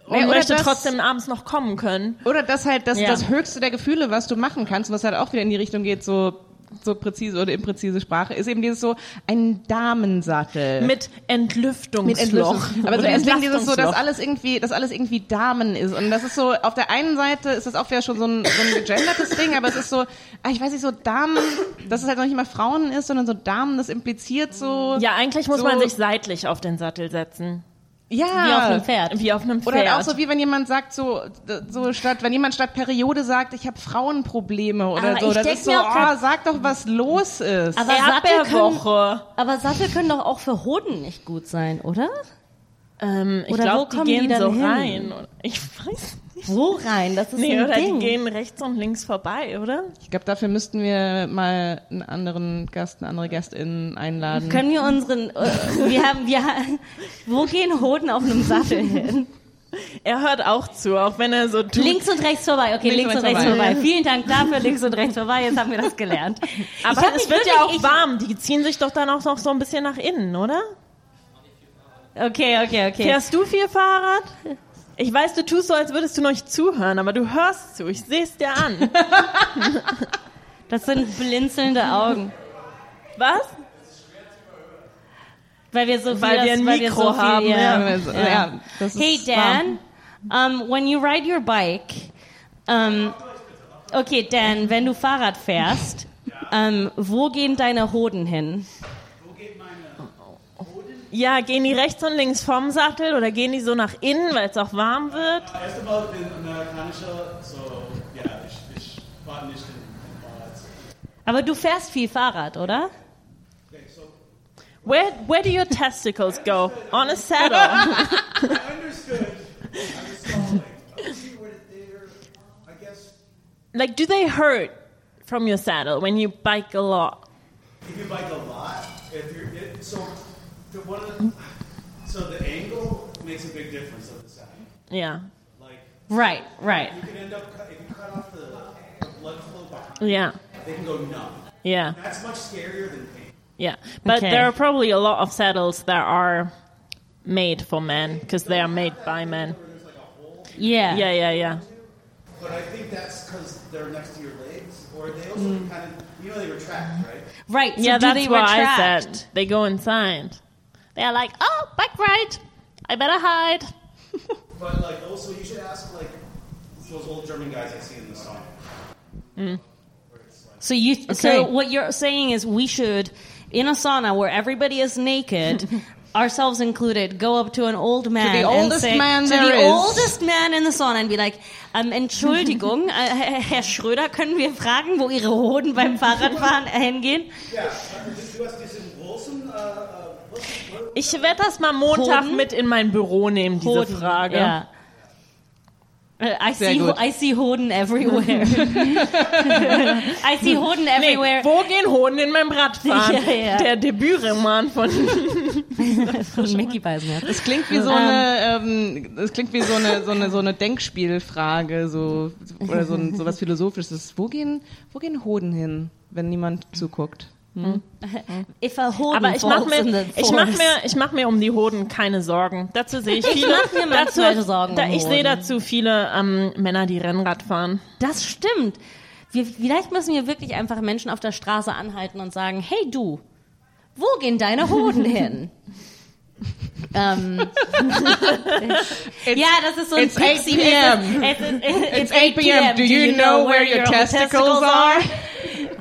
und Nee, oder möchte das- trotzdem abends noch kommen können. Oder das halt das, Ja. das höchste der Gefühle, was du machen kannst, was halt auch wieder in die Richtung geht, so so präzise oder impräzise Sprache, ist eben dieses so ein Damensattel. Mit Entlüftungsloch. Mit Entlüftung. Aber so deswegen dieses so, dass alles irgendwie, dass alles irgendwie Damen ist. Und das ist so, auf der einen Seite ist das auch wieder schon so ein, so ein gegendertes Ding, aber es ist so, ah, ich weiß nicht, so Damen, dass es halt noch nicht mal Frauen ist, sondern so Damen, das impliziert so. Ja, eigentlich muss so, man sich seitlich auf den Sattel setzen. Ja. Wie auf einem Pferd. Wie auf einem Pferd. Oder halt auch so wie wenn jemand sagt so so statt wenn jemand statt Periode sagt, ich habe Frauenprobleme oder Aber so, ich das denk ist so, oh, sag doch was los ist. Aber Sattel können, Erdbeerwoche. aber Sattel können doch auch für Hoden nicht gut sein, oder? Ähm, ich Oder glaube, wo die kommen die gehen dann so hin? rein. Ich weiß Wo rein? Das ist Nee, ein oder Ding. die gehen rechts und links vorbei, oder? Ich glaube, dafür müssten wir mal einen anderen Gast, eine andere Gästin einladen. Können wir unseren, äh, wir haben, wir, wo gehen Hoden auf einem Sattel hin? Er hört auch zu, auch wenn er so tut. Links und rechts vorbei. Okay, links, und rechts vorbei. Vielen Dank dafür, links und rechts vorbei. Jetzt haben wir das gelernt. Aber es wird ja auch warm. Die ziehen sich doch dann auch noch so ein bisschen nach innen, oder? Okay, okay, okay. Fährst du viel Fahrrad? Ich weiß, du tust so, als würdest du noch nicht zuhören, aber du hörst zu. Ich sehe es dir an. Das sind blinzelnde Augen. Was? Weil wir so viel, Weil wir ein weil Mikro so viel, haben, ja. ja. Ja, das Hey Dan, um, when you ride your bike, um, okay Dan, wenn du Fahrrad fährst, um, wo gehen deine Hoden hin? Ja, gehen die rechts und links vom Sattel oder gehen die so nach innen, weil es auch warm wird? Erst einmal bin amerikanischer, so ja, ich, ich war nicht in Fahrrad. Aber du fährst viel Fahrrad, oder? Where, where do your testicles go? On a saddle. I understood. Like, do they hurt from your saddle when you bike a lot? if you bike a lot, if you're, it, so the one of the, so the angle makes a big difference of the sound. Yeah. Like Right, right. you can end up cut, if you cut off the, the blood flow behind, Ja. they can go numb. Yeah. That's much scarier than pain. Yeah, but Okay. there are probably a lot of saddles that are made for men because they are made by men. Yeah. Yeah, yeah, yeah. But I think that's because they're next to your legs, or they also Mm. kind of you know they retract, right? Right. So yeah, do that's they why retract? I said they go inside. They are like, oh, back right. I better hide. But like also you should ask like those old German guys I see in the song. Mm. So you Okay. so what you're saying is we should in a sauna where everybody is naked ourselves included go up to an old man the and oldest say, man to there the is. oldest man in the sauna and be like ähm, Entschuldigung äh, Herr Herr Schröder können wir fragen wo ihre Hoden beim Fahrradfahren hingehen Ja, Ich werde das mal Montag Hoden? mit in mein Büro nehmen, diese Hoden Frage. ja Äh, I Sehr see, gut. I see Hoden everywhere. I see Hoden Nee, everywhere. wo gehen Hoden in meinem Radfahren? Ja, ja. Der Debütroman von Von Mickey Beisenherz. Es klingt wie so eine, ähm, es klingt wie so eine, so eine, so eine Denkspielfrage, so, oder so, ein, so was Philosophisches. Wo gehen, wo gehen Hoden hin, wenn niemand zuguckt? If a Hoden Aber ich mache mir, ich mach mir, ich mach mir um die Hoden keine Sorgen. Dazu sehe ich viele. mach mir dazu, Sorgen da, um ich sehe dazu viele ähm, Männer, die Rennrad fahren. Das stimmt. Wir, vielleicht müssen wir wirklich einfach Menschen auf der Straße anhalten und sagen, hey du, wo gehen deine Hoden hin? ähm, ja, das ist so ein it's 8 Pixie. p.m.. It's, it's, It's 8 p.m. Do you know where your testicles are?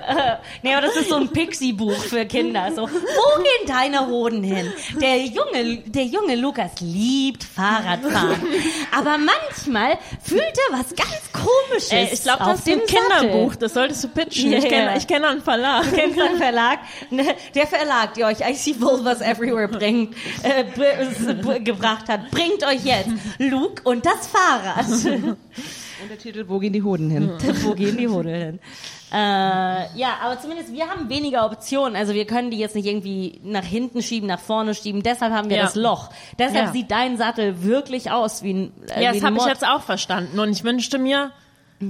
Äh, nee, aber das ist so ein Pixie-Buch für Kinder. So, wo gehen deine Hoden hin? Der junge, der junge Lukas liebt Fahrradfahren. Aber manchmal fühlt er was ganz Komisches. Ey, ich glaube, das ist ein dem Kinderbuch. Sattel. Das solltest du pitchen. Ja, ich kenne ich kenn einen Verlag. Kennst du einen Verlag? Ne, Der Verlag, der euch IC Vulvas Everywhere bringt, äh, br- br- gebracht hat, bringt euch jetzt Luke und das Fahrrad. Und der Titel, wo gehen die Hoden hin? Wo gehen die Hunde hin? Äh, ja, aber zumindest wir haben weniger Optionen. Also wir können die jetzt nicht irgendwie nach hinten schieben, nach vorne schieben. Deshalb haben wir Ja. das Loch. Deshalb Ja. sieht dein Sattel wirklich aus wie ein äh, Ja, wie das habe ich jetzt auch verstanden. Und ich wünschte mir,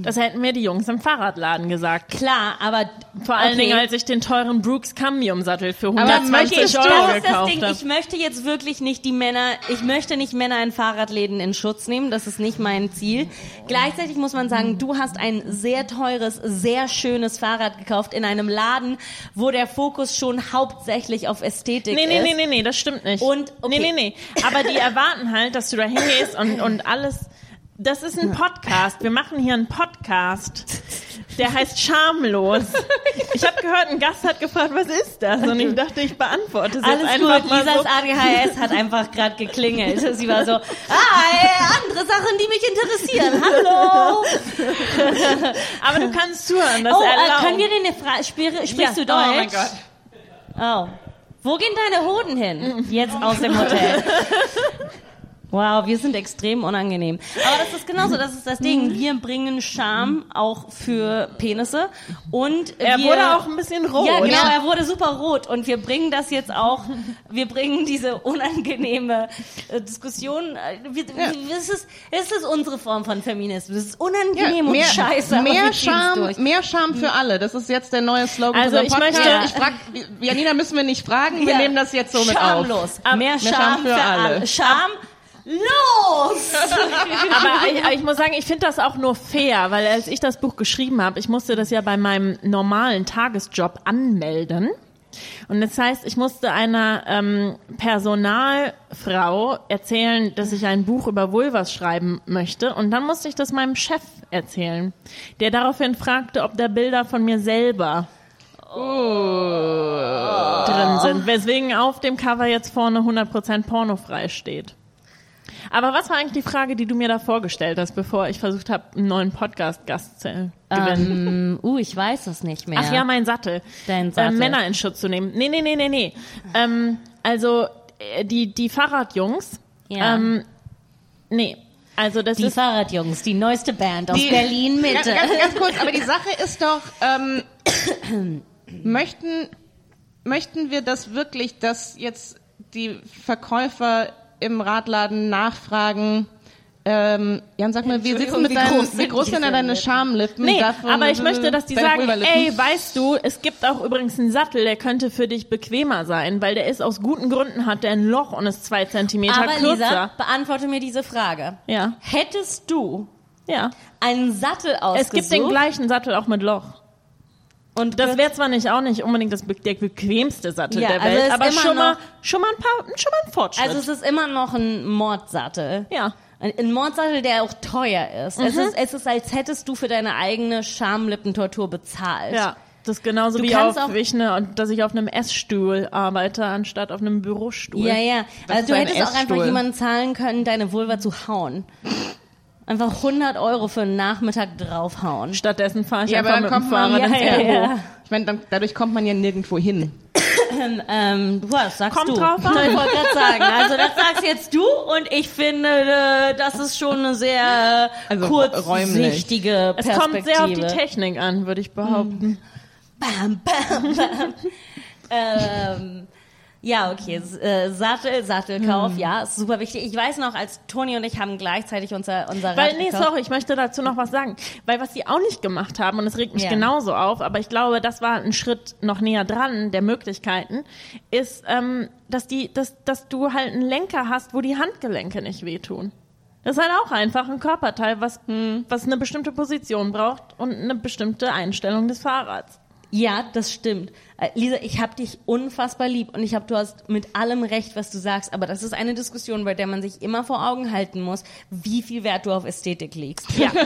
das hätten mir die Jungs im Fahrradladen gesagt. Klar, aber Vor allen okay. Dingen, als ich den teuren Brooks Cambium-Sattel für Aber 120 möchtest du- Euro das ist das gekauft Ding. habe. Ich möchte jetzt wirklich nicht die Männer, ich möchte nicht Männer in Fahrradläden in Schutz nehmen. Das ist nicht mein Ziel. Gleichzeitig muss man sagen, du hast ein sehr teures, sehr schönes Fahrrad gekauft in einem Laden, wo der Fokus schon hauptsächlich auf Ästhetik Nee, nee, ist. nee, nee, nee, das stimmt nicht. Und, okay. Nee, nee, nee. Aber die erwarten halt, dass du da hingehst und, und alles. Das ist ein Podcast. Wir machen hier einen Podcast. Der heißt Schamlos. Ich habe gehört, ein Gast hat gefragt, was ist das? Und ich dachte, ich beantworte es Alles jetzt einfach gut, Lisas so. ADHS hat einfach gerade geklingelt. Sie war so, ah, äh, andere Sachen, die mich interessieren. Hallo. Aber du kannst zuhören, das Oh, äh, erlaubt. können wir denn eine Frage, sprichst Ja. du Deutsch? Oh mein Gott. Oh. Wo gehen deine Hoden hin? Jetzt aus dem Hotel. Wow, wir sind extrem unangenehm. Aber das ist genauso, das ist das Ding. Wir bringen Charme auch für Penisse und Er wir, wurde auch ein bisschen rot. Ja, genau, er wurde super rot und wir bringen das jetzt auch, wir bringen diese unangenehme äh, Diskussion, äh, wir, wir, es, ist, es ist unsere Form von Feminismus. Es ist unangenehm und scheiße. aber wir mehr Charme, durch. mehr Charme für alle. Das ist jetzt der neue Slogan Also ich Podcast. möchte- ich frag, Janina müssen wir nicht fragen, wir Ja. nehmen das jetzt so mit auf. Schamlos. Mehr mehr Scham Scham für, für alle. alle. Scham los! Aber ich, ich muss sagen, ich finde das auch nur fair, weil als ich das Buch geschrieben habe, ich musste das ja bei meinem normalen Tagesjob anmelden. Und das heißt, ich musste einer ähm, Personalfrau erzählen, dass ich ein Buch über Vulvas schreiben möchte. Und dann musste ich das meinem Chef erzählen, der daraufhin fragte, ob da Bilder von mir selber drin sind. Weswegen auf dem Cover jetzt vorne 100% pornofrei steht. Aber was war eigentlich die Frage, die du mir da vorgestellt hast, bevor ich versucht habe, einen neuen Podcast-Gast zu gewinnen? Ähm, uh, ich weiß es nicht mehr. Ach ja, mein Sattel. Dein Sattel. Äh, Männer in Schutz zu nehmen. Nee, nee, nee, nee, nee. Ähm, also, äh, die, die Fahrradjungs. Ja. Ähm, nee. Also, das die ist. Fahrradjungs, die neueste Band aus Berlin Mitte. ganz, ganz kurz, aber die Sache ist doch, ähm, möchten möchten wir das wirklich, dass jetzt die Verkäufer im Radladen nachfragen, ähm, Jan, sag mal, wie sieht's Entschuldigung, mit deinen, groß wie sind groß sind denn deine Lippen? Schamlippen? Nee, Davon- aber ich möchte, dass die sagen, ey, weißt du, es gibt auch übrigens einen Sattel, der könnte für dich bequemer sein, weil der ist aus guten Gründen, hat der ein Loch und ist zwei Zentimeter Aber kürzer. Lisa, beantworte mir diese Frage. Ja, Hättest du ja. einen Sattel ausgesucht? Es gibt den gleichen Sattel auch mit Loch. Und Das wäre zwar nicht auch nicht unbedingt das, der bequemste Sattel Ja, der also Welt, aber schon mal, schon mal ein paar, schon mal ein Fortschritt. Also es ist immer noch ein Mordsattel. ja. Ein, Mordsattel, der auch teuer ist. Mhm. Es ist. Es ist, als hättest du für deine eigene Schamlippentortur bezahlt. Ja, das ist genauso Du wie auf, auch- wie ich ne, und dass ich auf einem Essstuhl arbeite, anstatt auf einem Bürostuhl. Ja, ja. Was Also du hättest auch einfach jemanden zahlen können, deine Vulva zu hauen. Einfach 100 Euro für einen Nachmittag draufhauen. Stattdessen fahre ich Ja, aber einfach dann mit dem Fahrrad ja, ins ja, Büro. ja. Ich meine, dann, dadurch kommt man ja nirgendwo hin. Ähm, was sagst Kommt du? drauf an. Ich wollte gerade sagen, also das sagst jetzt du und ich finde, äh, das ist schon eine sehr Also kurzsichtige Es Perspektive. kommt sehr auf die Technik an, würde ich behaupten. Bam, bam, bam. ähm, ja, okay. S- Äh, Sattel, Sattelkauf, ja, ist super wichtig. Ich weiß noch, als Toni und ich haben gleichzeitig unser, unser Rad Weil, nee, gekauft. sorry, ich möchte dazu noch was sagen. Weil was sie auch nicht gemacht haben, und es regt mich Ja. genauso auf, aber ich glaube, das war ein Schritt noch näher dran der Möglichkeiten, ist, ähm, dass die, dass, dass du halt einen Lenker hast, wo die Handgelenke nicht wehtun. Das ist halt auch einfach ein Körperteil, was, was eine bestimmte Position braucht und eine bestimmte Einstellung des Fahrrads. Ja, das stimmt. Äh, Lisa, ich hab dich unfassbar lieb und ich hab, du hast mit allem recht, was du sagst, aber das ist eine Diskussion, bei der man sich immer vor Augen halten muss, wie viel Wert du auf Ästhetik legst. Ja.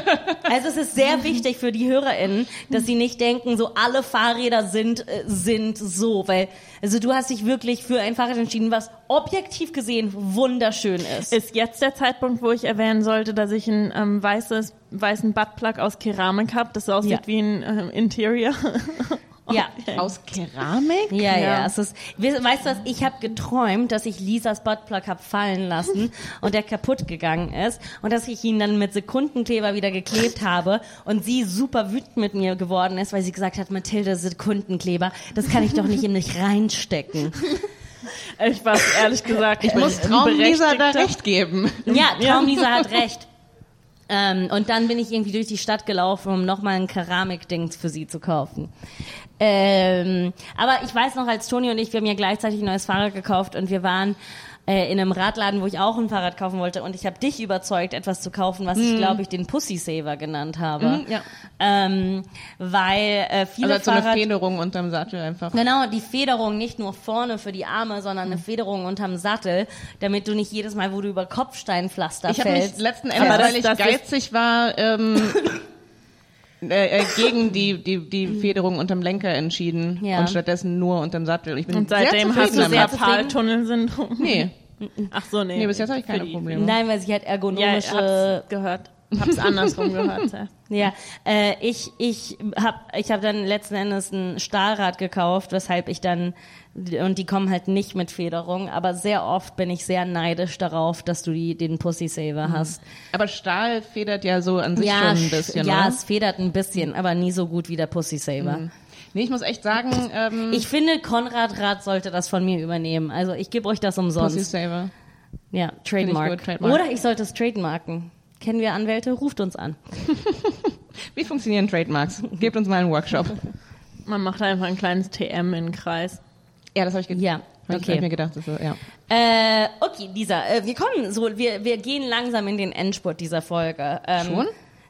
Also es ist sehr wichtig für die HörerInnen, dass sie nicht denken, so alle Fahrräder sind, äh, sind so, weil, also du hast dich wirklich für ein Fahrrad entschieden, was objektiv gesehen wunderschön ist. Ist jetzt der Zeitpunkt, wo ich erwähnen sollte, dass ich einen ähm, weißes, weißen Buttplug aus Keramik habe, das aussieht Ja. wie ein ähm, Interior. ja. Aus Keramik? Ja, ja, Ja. Es ist, we- weißt du was, ich habe geträumt, dass ich Lisas Buttplug hab fallen lassen und der kaputt gegangen ist und dass ich ihn dann mit Sekundenkleber wieder geklebt habe und sie super wütend mit mir geworden ist, weil sie gesagt hat, Mathilde, Sekundenkleber, das kann ich doch nicht in mich reinstecken. Ich war ehrlich gesagt, Ich muss Traumlisa da recht geben. Ja, Traumlisa hat recht. Ähm, und dann bin ich irgendwie durch die Stadt gelaufen, um nochmal ein Keramikding für sie zu kaufen. Ähm, aber ich weiß noch, als Toni und ich, wir haben ja gleichzeitig ein neues Fahrrad gekauft und wir waren äh, in einem Radladen, wo ich auch ein Fahrrad kaufen wollte und ich habe dich überzeugt, etwas zu kaufen, was ich, glaube ich, den Pussy Saver genannt habe. Mhm, ja. Ähm, weil äh, viele Also so eine Fahrrad Federung unterm Sattel einfach. Genau, die Federung nicht nur vorne für die Arme, sondern Mhm. eine Federung unterm Sattel, damit du nicht jedes Mal, wo du über Kopfsteinpflaster Ich habe mich fällst. letzten Endes, weil ich geizig war, ähm, äh, äh, gegen die, die, die Federung unterm Lenker entschieden Ja. und stattdessen nur unterm Sattel. Ich bin Und seitdem hast du sehr damit. Carpaltunnel-Syndrom. Nee, Ach so, nee. nee, bis jetzt habe ich keine Probleme. Nein, weil sie hat Ja, ich ergonomische. hab's gehört. Hab's andersrum gehört. Ja. Ja, äh, ich ich habe ich hab dann letzten Endes ein Stahlrad gekauft, weshalb ich dann und die kommen halt nicht mit Federung, aber sehr oft bin ich sehr neidisch darauf, dass du die den Pussy Saver hast. Aber Stahl federt ja so an sich schon ein sch- bisschen, ja, oder? es federt ein bisschen, aber nie so gut wie der Pussy Saver. Mhm. Nee, ich muss echt sagen, ähm, Ich finde, Konrad Rad sollte das von mir übernehmen. Also ich gebe euch das umsonst. Pussy Saver. Ja, ich Trademark. gut, Trademark. Oder ich sollte es trademarken. Kennen wir Anwälte? Ruft uns an. Wie funktionieren Trademarks? Gebt uns mal einen Workshop. Man macht einfach ein kleines TM in den Kreis. Ja, das habe ich, ge Ja, okay. hab ich mir gedacht. So, ja. Äh, okay, Lisa, äh, wir kommen so, wir, wir gehen langsam in den Endspurt dieser Folge. Ähm, Schon?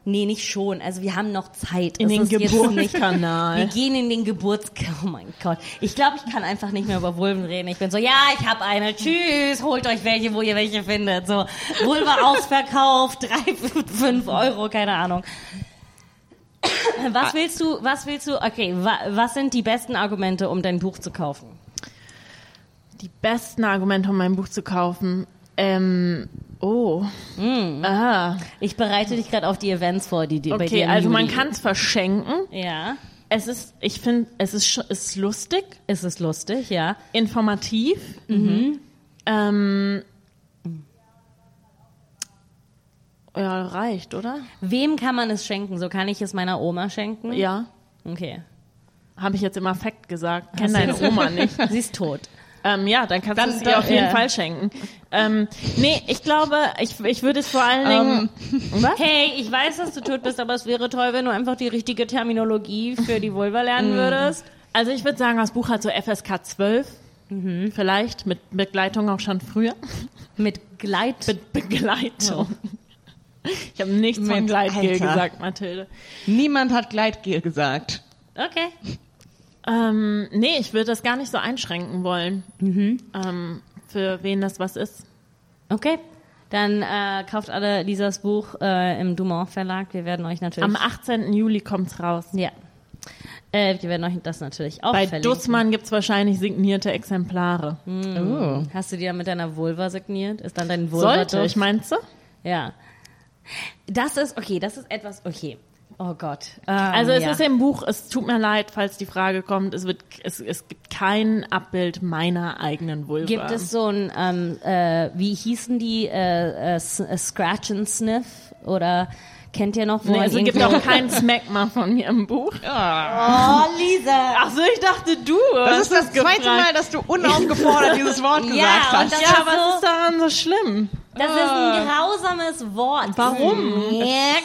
Nee, nicht schon. Also wir haben noch Zeit. In Es den Geburtskanal. Wir gehen in den Geburts... Oh mein Gott. Ich glaube, ich kann einfach nicht mehr über Vulven reden. Ich bin so, ja, ich habe eine. Tschüss. Holt euch welche, wo ihr welche findet. So, Vulva ausverkauft. Drei, fünf Euro, keine Ahnung. Was willst du, was willst du, okay, wa, was sind die besten Argumente, um dein Buch zu kaufen? Die besten Argumente, um mein Buch zu kaufen. Ähm, oh. Ah. Ich bereite dich gerade auf die Events vor, die, die bei dir Okay, also man kann es verschenken. Ja. Es ist, ich finde, es ist, ist lustig, Es ist lustig, ja. informativ. Ähm, ja, reicht, oder? Wem kann man es schenken? So kann ich es meiner Oma schenken? Ja. Okay. Habe ich jetzt im Affekt gesagt. Kenn deine Oma nicht. Sie ist tot. Ähm, ja, dann kannst du es ihr auf jeden ja. Fall schenken. Ähm, nee, ich glaube, ich, ich würde es vor allen Dingen. was? Hey, ich weiß, dass du tot bist, aber es wäre toll, wenn du einfach die richtige Terminologie für die Vulva lernen würdest. Also ich würde sagen, das Buch hat so FSK 12. Vielleicht mit Begleitung auch schon früher. Mit Gleit. Mit Begleitung. Ich habe nichts von Mit- Gleitgel Alter. gesagt, Mathilde. Niemand hat Gleitgel gesagt. Okay. Ähm, nee, ich würde das gar nicht so einschränken wollen. Ähm, für wen das was ist. Okay. Dann äh, kauft alle Lisas Buch äh, im Dumont Verlag. Wir werden euch natürlich. Am 18. Juli kommt's raus. ja. Äh, wir werden euch das natürlich auch Bei verlinken. Dussmann gibt's wahrscheinlich signierte Exemplare. Oh. Hast du die dann mit deiner Vulva signiert? Ist dann dein Vulva Sollte ich, meinst du? Ja. Das ist, okay, das ist etwas, okay. Oh Gott. Also es ja. ist im Buch, es tut mir leid, falls die Frage kommt, es wird, es, es gibt kein Abbild meiner eigenen Vulva. Gibt es so ein, ähm, äh, wie hießen die, äh, äh, S- äh, Scratch and Sniff? Oder kennt ihr noch, wo Nee, man also es gibt auch kein Smegma von mir im Buch. Oh, Lisa! Ach so, ich dachte du. Das ist das zweite Mal, dass du unaufgefordert dieses Wort gesagt Ja, hast. das Ja, ist was so, ist daran so schlimm? Das ist ein grausames Wort. Warum?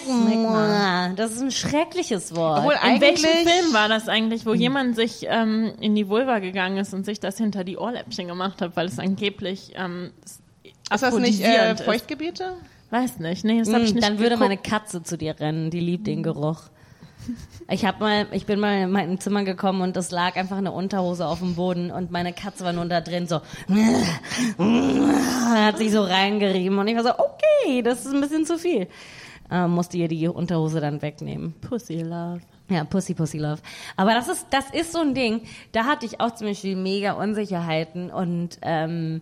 Smegma. Das ist ein schreckliches Wort. Obwohl In welchem Film war das eigentlich, wo jemand sich ähm, in die Vulva gegangen ist und sich das hinter die Ohrläppchen gemacht hat, weil es angeblich ähm, ist das nicht äh? Feuchtgebiete? Weiß nicht, nee, das habe ich Mm, nicht Dann würde geguckt. meine Katze zu dir rennen, die liebt den Geruch. Ich hab mal, ich bin mal in mein Zimmer gekommen und es lag einfach eine Unterhose auf dem Boden und meine Katze war nur da drin so, hat sich so reingerieben und ich war so, okay, das ist ein bisschen zu viel. Ähm, musste ihr die Unterhose dann wegnehmen. Pussy Love. Ja, Pussy, Pussy Love. Aber das ist, das ist so ein Ding, da hatte ich auch zum Beispiel mega Unsicherheiten und ähm,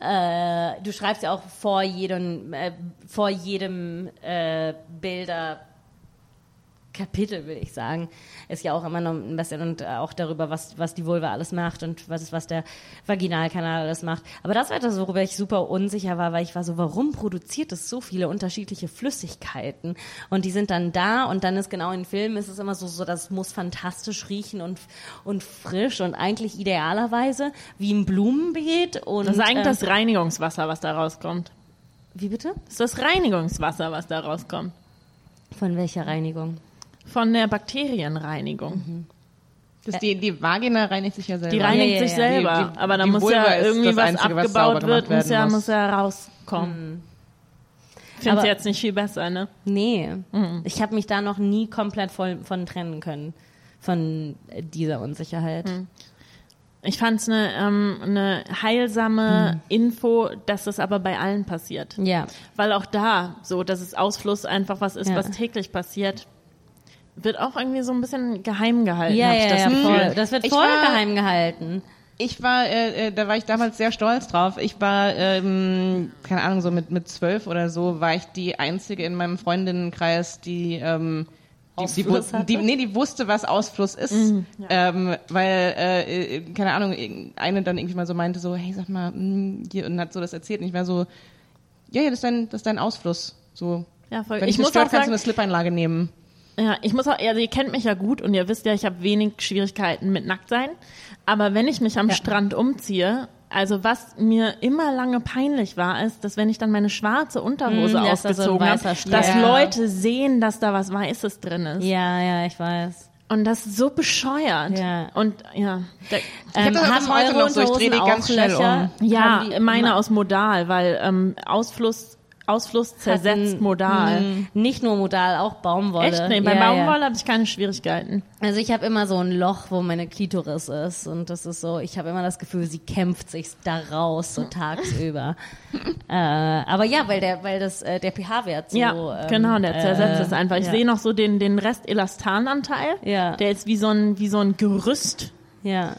äh, du schreibst ja auch vor jedem, äh, vor jedem äh, Bilder Kapitel, will ich sagen, ist ja auch immer noch ein bisschen und äh, auch darüber, was, was die Vulva alles macht und was, was der Vaginalkanal alles macht. Aber das war das, worüber ich super unsicher war, weil ich war so, warum produziert es so viele unterschiedliche Flüssigkeiten? Und die sind dann da und dann ist genau in Filmen ist es immer so, so das muss fantastisch riechen und, und frisch und eigentlich idealerweise wie ein Blumenbeet und Das ist eigentlich äh, das Reinigungswasser, was da rauskommt. wie bitte? Das ist das Reinigungswasser, was da rauskommt. Von welcher Reinigung? Von der Bakterienreinigung. Das die, die Vagina reinigt sich ja selber. Die reinigt ja, ja, sich ja. selber, Die- die- aber da muss Vulva ja irgendwie was Einzige, was abgebaut gemacht wird, muss ja, muss. muss ja rauskommen. Find's Aber- jetzt nicht viel besser, ne? Nee, Mhm. ich habe mich da noch nie komplett voll von trennen können, von dieser Unsicherheit. Mhm. Ich fand's eine, ähm, eine heilsame Info, dass das aber bei allen passiert. Ja, Weil auch da, so, dass es Ausfluss einfach was ist, Ja. was täglich passiert, wird auch irgendwie so ein bisschen geheim gehalten. ja, ja, das ja voll. Das wird voll war- geheim gehalten. Ich war, äh, äh, da war ich damals sehr stolz drauf. Ich war, ähm, keine Ahnung, so mit mit zwölf oder so, war ich die einzige in meinem Freundinnenkreis, die ähm, die, die, die, nee, die wusste, was Ausfluss ist, ähm, weil äh, äh, keine Ahnung, eine dann irgendwie mal so meinte so, hey, sag mal, mh, hier und hat so das erzählt und ich war so, ja, ja, das ist dein, das ist dein Ausfluss, so. Ja, voll. Wenn Ich ich mich muss stört, auch kannst du sagen- eine Slip-Einlage nehmen. Ja, ich muss auch, also ihr kennt mich ja gut und ihr wisst ja, ich habe wenig Schwierigkeiten mit Nacktsein. Aber wenn ich mich am Strand umziehe, also was mir immer lange peinlich war, ist, dass wenn ich dann meine schwarze Unterhose Mm, dass da so ausgezogen habe, dass Ja. Leute sehen, dass da was Weißes drin ist. Ja, ja, ich weiß. Und das ist so bescheuert. Ja. Und ja, der, Ähm, das bis heute noch so, ich dreh die ganz schnell Löcher? ja, Haben die- meine aus Modal, weil ähm, Ausfluss, Ausfluss zersetzt Modal. Mm, Nicht nur Modal, auch Baumwolle. Echt? Nee, bei ja, Baumwolle Ja. habe ich keine Schwierigkeiten. Also ich habe immer so ein Loch, wo meine Klitoris ist und das ist so, ich habe immer das Gefühl, sie kämpft sich da raus so tagsüber. äh, aber ja, weil der, weil das äh, der pH-Wert so. Ja, ähm, genau, der zersetzt äh, es einfach. Ich ja. sehe noch so den, den Rest Elastananteil. Ja. Der ist wie so ein, wie so ein Gerüst Ja.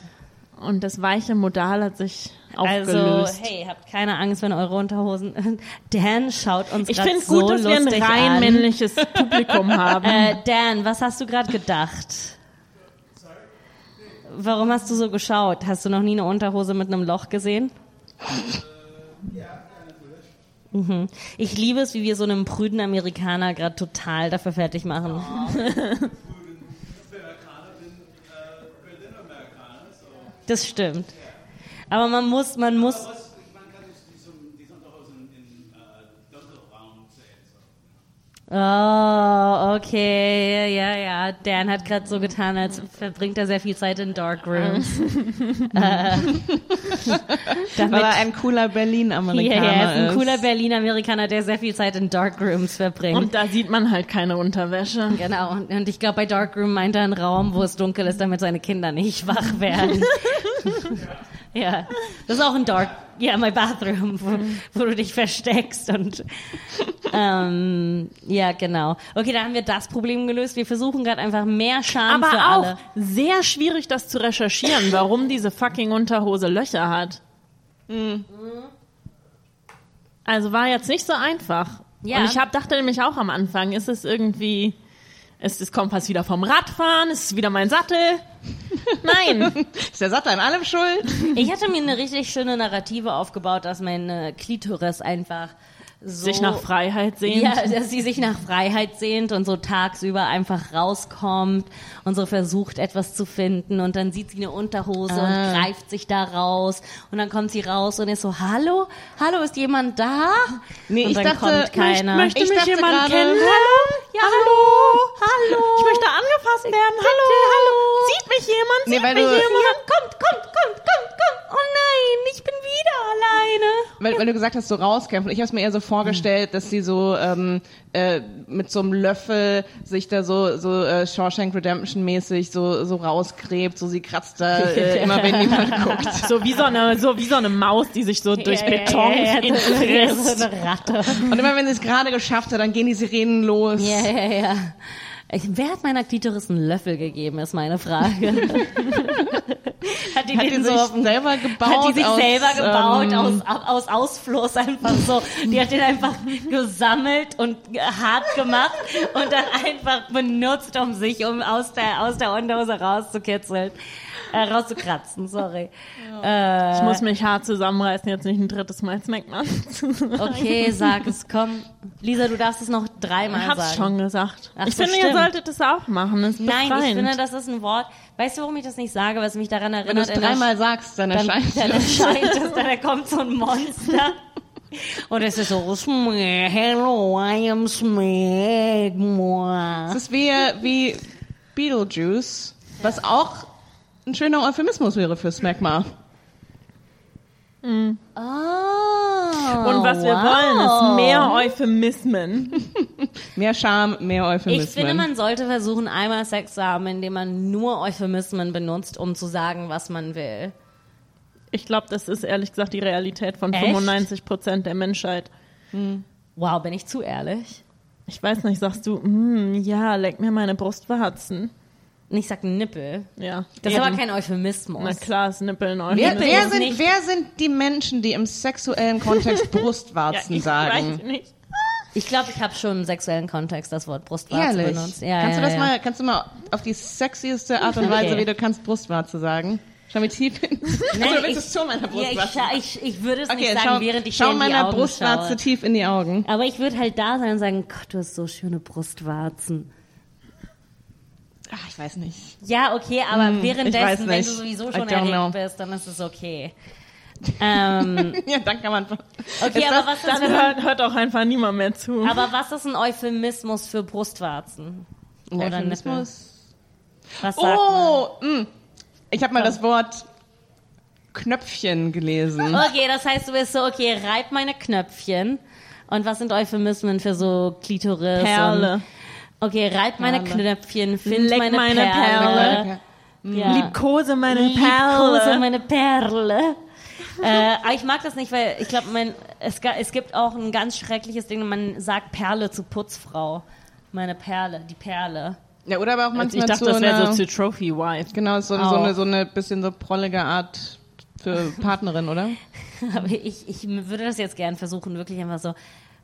und das weiche Modal hat sich Also, hey, habt keine Angst, wenn eure Unterhosen. Dan schaut uns ich finde so gut, dass wir ein rein an. männliches Publikum haben. Äh, Dan, was hast du gerade gedacht? Warum hast du so geschaut? Hast du noch nie eine Unterhose mit einem Loch gesehen? Mhm. Ich liebe es, wie wir so einen prüden Amerikaner gerade total dafür fertig machen. Das stimmt. Aber man muss, man muss, Was, ich meine, kann ich die, so- die Unterhosen in äh, dunkelbraun sehen. So. Oh, okay, ja, ja. Dan hat gerade so getan, als verbringt er sehr viel Zeit in Darkrooms. äh, damit, Weil er ein cooler ja, Berlin-Amerikaner ja, er ist ein cooler Berlin-Amerikaner, der sehr viel Zeit in Darkrooms verbringt. Und da sieht man halt keine Unterwäsche. genau, und, und ich glaube, bei Darkroom meint er einen Raum, wo es dunkel ist, damit seine Kinder nicht wach werden. ja, das ist auch ein Dark, ja, my bathroom, wo, wo du dich versteckst und ähm, ja, genau. Okay, da haben wir das Problem gelöst. Wir versuchen gerade einfach mehr Scham für Aber auch alle. sehr schwierig, das zu recherchieren, warum diese fucking Unterhose Löcher hat. Also war jetzt nicht so einfach. Ja. Und ich hab, dachte nämlich auch am Anfang, ist es irgendwie, ist das Kompass wieder vom Radfahren? Ist es wieder mein Sattel? Nein. Ist der Satter an allem schuld? Ich hatte mir eine richtig schöne Narrative aufgebaut, dass meine Klitoris einfach so Sich nach Freiheit sehen. Ja, dass sie sich nach Freiheit sehnt und so tagsüber einfach rauskommt und so versucht, etwas zu finden. Und dann sieht sie eine Unterhose Ah. und greift sich da raus. Und dann kommt sie raus und ist so, hallo? Hallo, ist jemand da? Nee, und ich dann dachte, kommt keiner. Möchte Ich mich jemand gerade- kennenlernen? ja, hallo? Hallo? Ich möchte angefasst werden. Hallo, hallo. Sieht mich jemand? Nee, Sieht weil mich du- jemand? Kommt, kommt, kommt, kommt, kommt. Oh nein, ich bin wieder alleine. Weil, weil du gesagt hast, so rauskämpfen. Ich habe es mir eher so vorgestellt, dass sie so ähm, äh, mit so einem Löffel sich da so so äh, Shawshank Redemption mäßig so so rausgräbt, so sie kratzt da äh, immer wenn jemand guckt. So wie so eine, so wie so eine Maus, die sich so durch Ja, ja, Beton ja, ja, frisst. so eine Ratte. Und immer wenn sie es gerade geschafft hat, dann gehen die Sirenen los. Ja, ja, ja. Wer hat meiner Klitoris einen Löffel gegeben, ist meine Frage. hat die, Hat den die so sich selber gebaut? Hat die sich aus, selber gebaut ähm, aus, aus Ausfluss einfach so. Die hat den einfach gesammelt und hart gemacht und dann einfach benutzt, um sich um aus der, aus der Unterhose rauszukitzeln. Äh, rauszukratzen, sorry. Ich muss mich hart zusammenreißen, jetzt nicht ein drittes Mal Smackman zu sagen. Okay, sag es, komm. Lisa, du darfst es noch dreimal Ich hab's sagen. schon gesagt. Ach ich so, finde, ihr stimmt. solltet es auch machen. Das Nein, befreiend. ich finde, das ist ein Wort. Weißt du, warum ich das nicht sage? Was mich daran Wenn du erinnert? es dreimal sagst, dann dann, erscheint dann es. erscheint es, dann kommt so ein Monster. Und es ist so, "Smeg, hello, I am Smegma. Es ist wie, wie Beetlejuice, was auch ein schöner Euphemismus wäre für Smegma. Oh, Und was wir wow. wollen, ist mehr Euphemismen. Mehr Charme, mehr Euphemismen. Ich finde, man sollte versuchen, einmal Sex zu haben, indem man nur Euphemismen benutzt, um zu sagen, was man will. Ich glaube, das ist ehrlich gesagt die Realität von Echt? 95 Prozent der Menschheit. Wow, bin ich zu ehrlich? Ich weiß nicht, sagst du, mm, ja, leck mir meine Brustwarzen. Ich sag Nippel. Ja. Das ist aber kein Euphemismus. Na klar, ist Nippeln wer, Euphemismus. wer, ist sind, wer sind die Menschen, die im sexuellen Kontext ja, Brustwarzen ich sagen? weiß nicht. Ich glaube, ich habe schon im sexuellen Kontext das Wort Brustwarze Ehrlich? benutzt. Ja, kannst ja, du das ja. mal, kannst du mal auf die sexieste Art und Weise, Okay. wie du kannst Brustwarze sagen? Schau mir tief hin. Nein, Oder willst du ich- es zu meiner Ja, Brustwarze? ich, ich, ich würde es okay, nicht sagen, schau, während ich schau in die meiner Brustwarze schaue. tief in die Augen. Aber ich würde halt da sein und sagen, Gott, du hast so schöne Brustwarzen. Ach, ich weiß nicht. Ja, okay, aber Hm, währenddessen, wenn du sowieso schon erregt know. bist, dann ist es okay. ähm, Ja, dann kann man. okay, aber das- was, ist, Dann man, hört, hört auch einfach niemand mehr zu. aber was ist ein Euphemismus für Brustwarzen? Oder Nippel? Euphemismus? Was sagt man? Oh, mh. ich habe mal das Wort Knöpfchen gelesen. Okay, das heißt, du bist so, okay, reib meine Knöpfchen. Und was sind Euphemismen für so Klitoris? Perle. Und, okay, reib meine Perle. Knöpfchen, find Leck meine, meine Perle. Perle. Ja. Liebkose meine Liebkose Perle. meine Perle. äh, aber ich mag das nicht, weil ich glaube, es, es gibt auch ein ganz schreckliches Ding, man sagt Perle zu Putzfrau. Meine Perle, die Perle. Ja, oder aber auch ich manchmal dachte, zu das wäre so zu Trophy Wife. genau, so, so, Auch. eine, so eine bisschen so prollige Art für Partnerin, oder? Aber ich, ich würde das jetzt gern versuchen, wirklich einfach so,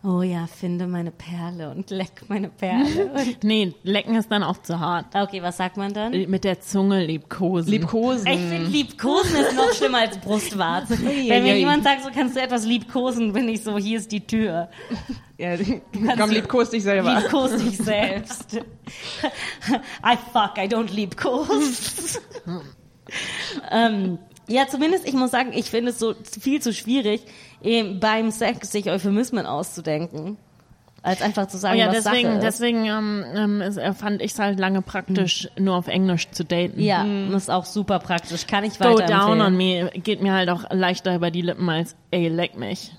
oh ja, finde meine Perle und leck meine Perle. Und, Nee, lecken ist dann auch zu hart. okay, was sagt man dann? Mit der Zunge liebkosen. Liebkosen. Ich finde Liebkosen ist noch schlimmer als Brustwarze. Wenn mir jemand sagt, so kannst du etwas liebkosen, bin ich so, hier ist die Tür. Ja, komm, liebkos dich selber. Liebkos dich selbst. I fuck, I don't liebkos. ähm, Ja, zumindest, ich muss sagen, ich finde es so viel zu schwierig, eben beim Sex sich Euphemismen auszudenken. Als einfach zu sagen, Oh ja, was deswegen, Sache ist. deswegen ähm, ähm, äh, fand ich es halt lange praktisch, nur auf Englisch zu daten. Ja, das ist auch super praktisch. Kann ich Go weiter down on me geht mir halt auch leichter über die Lippen als ey, leck mich.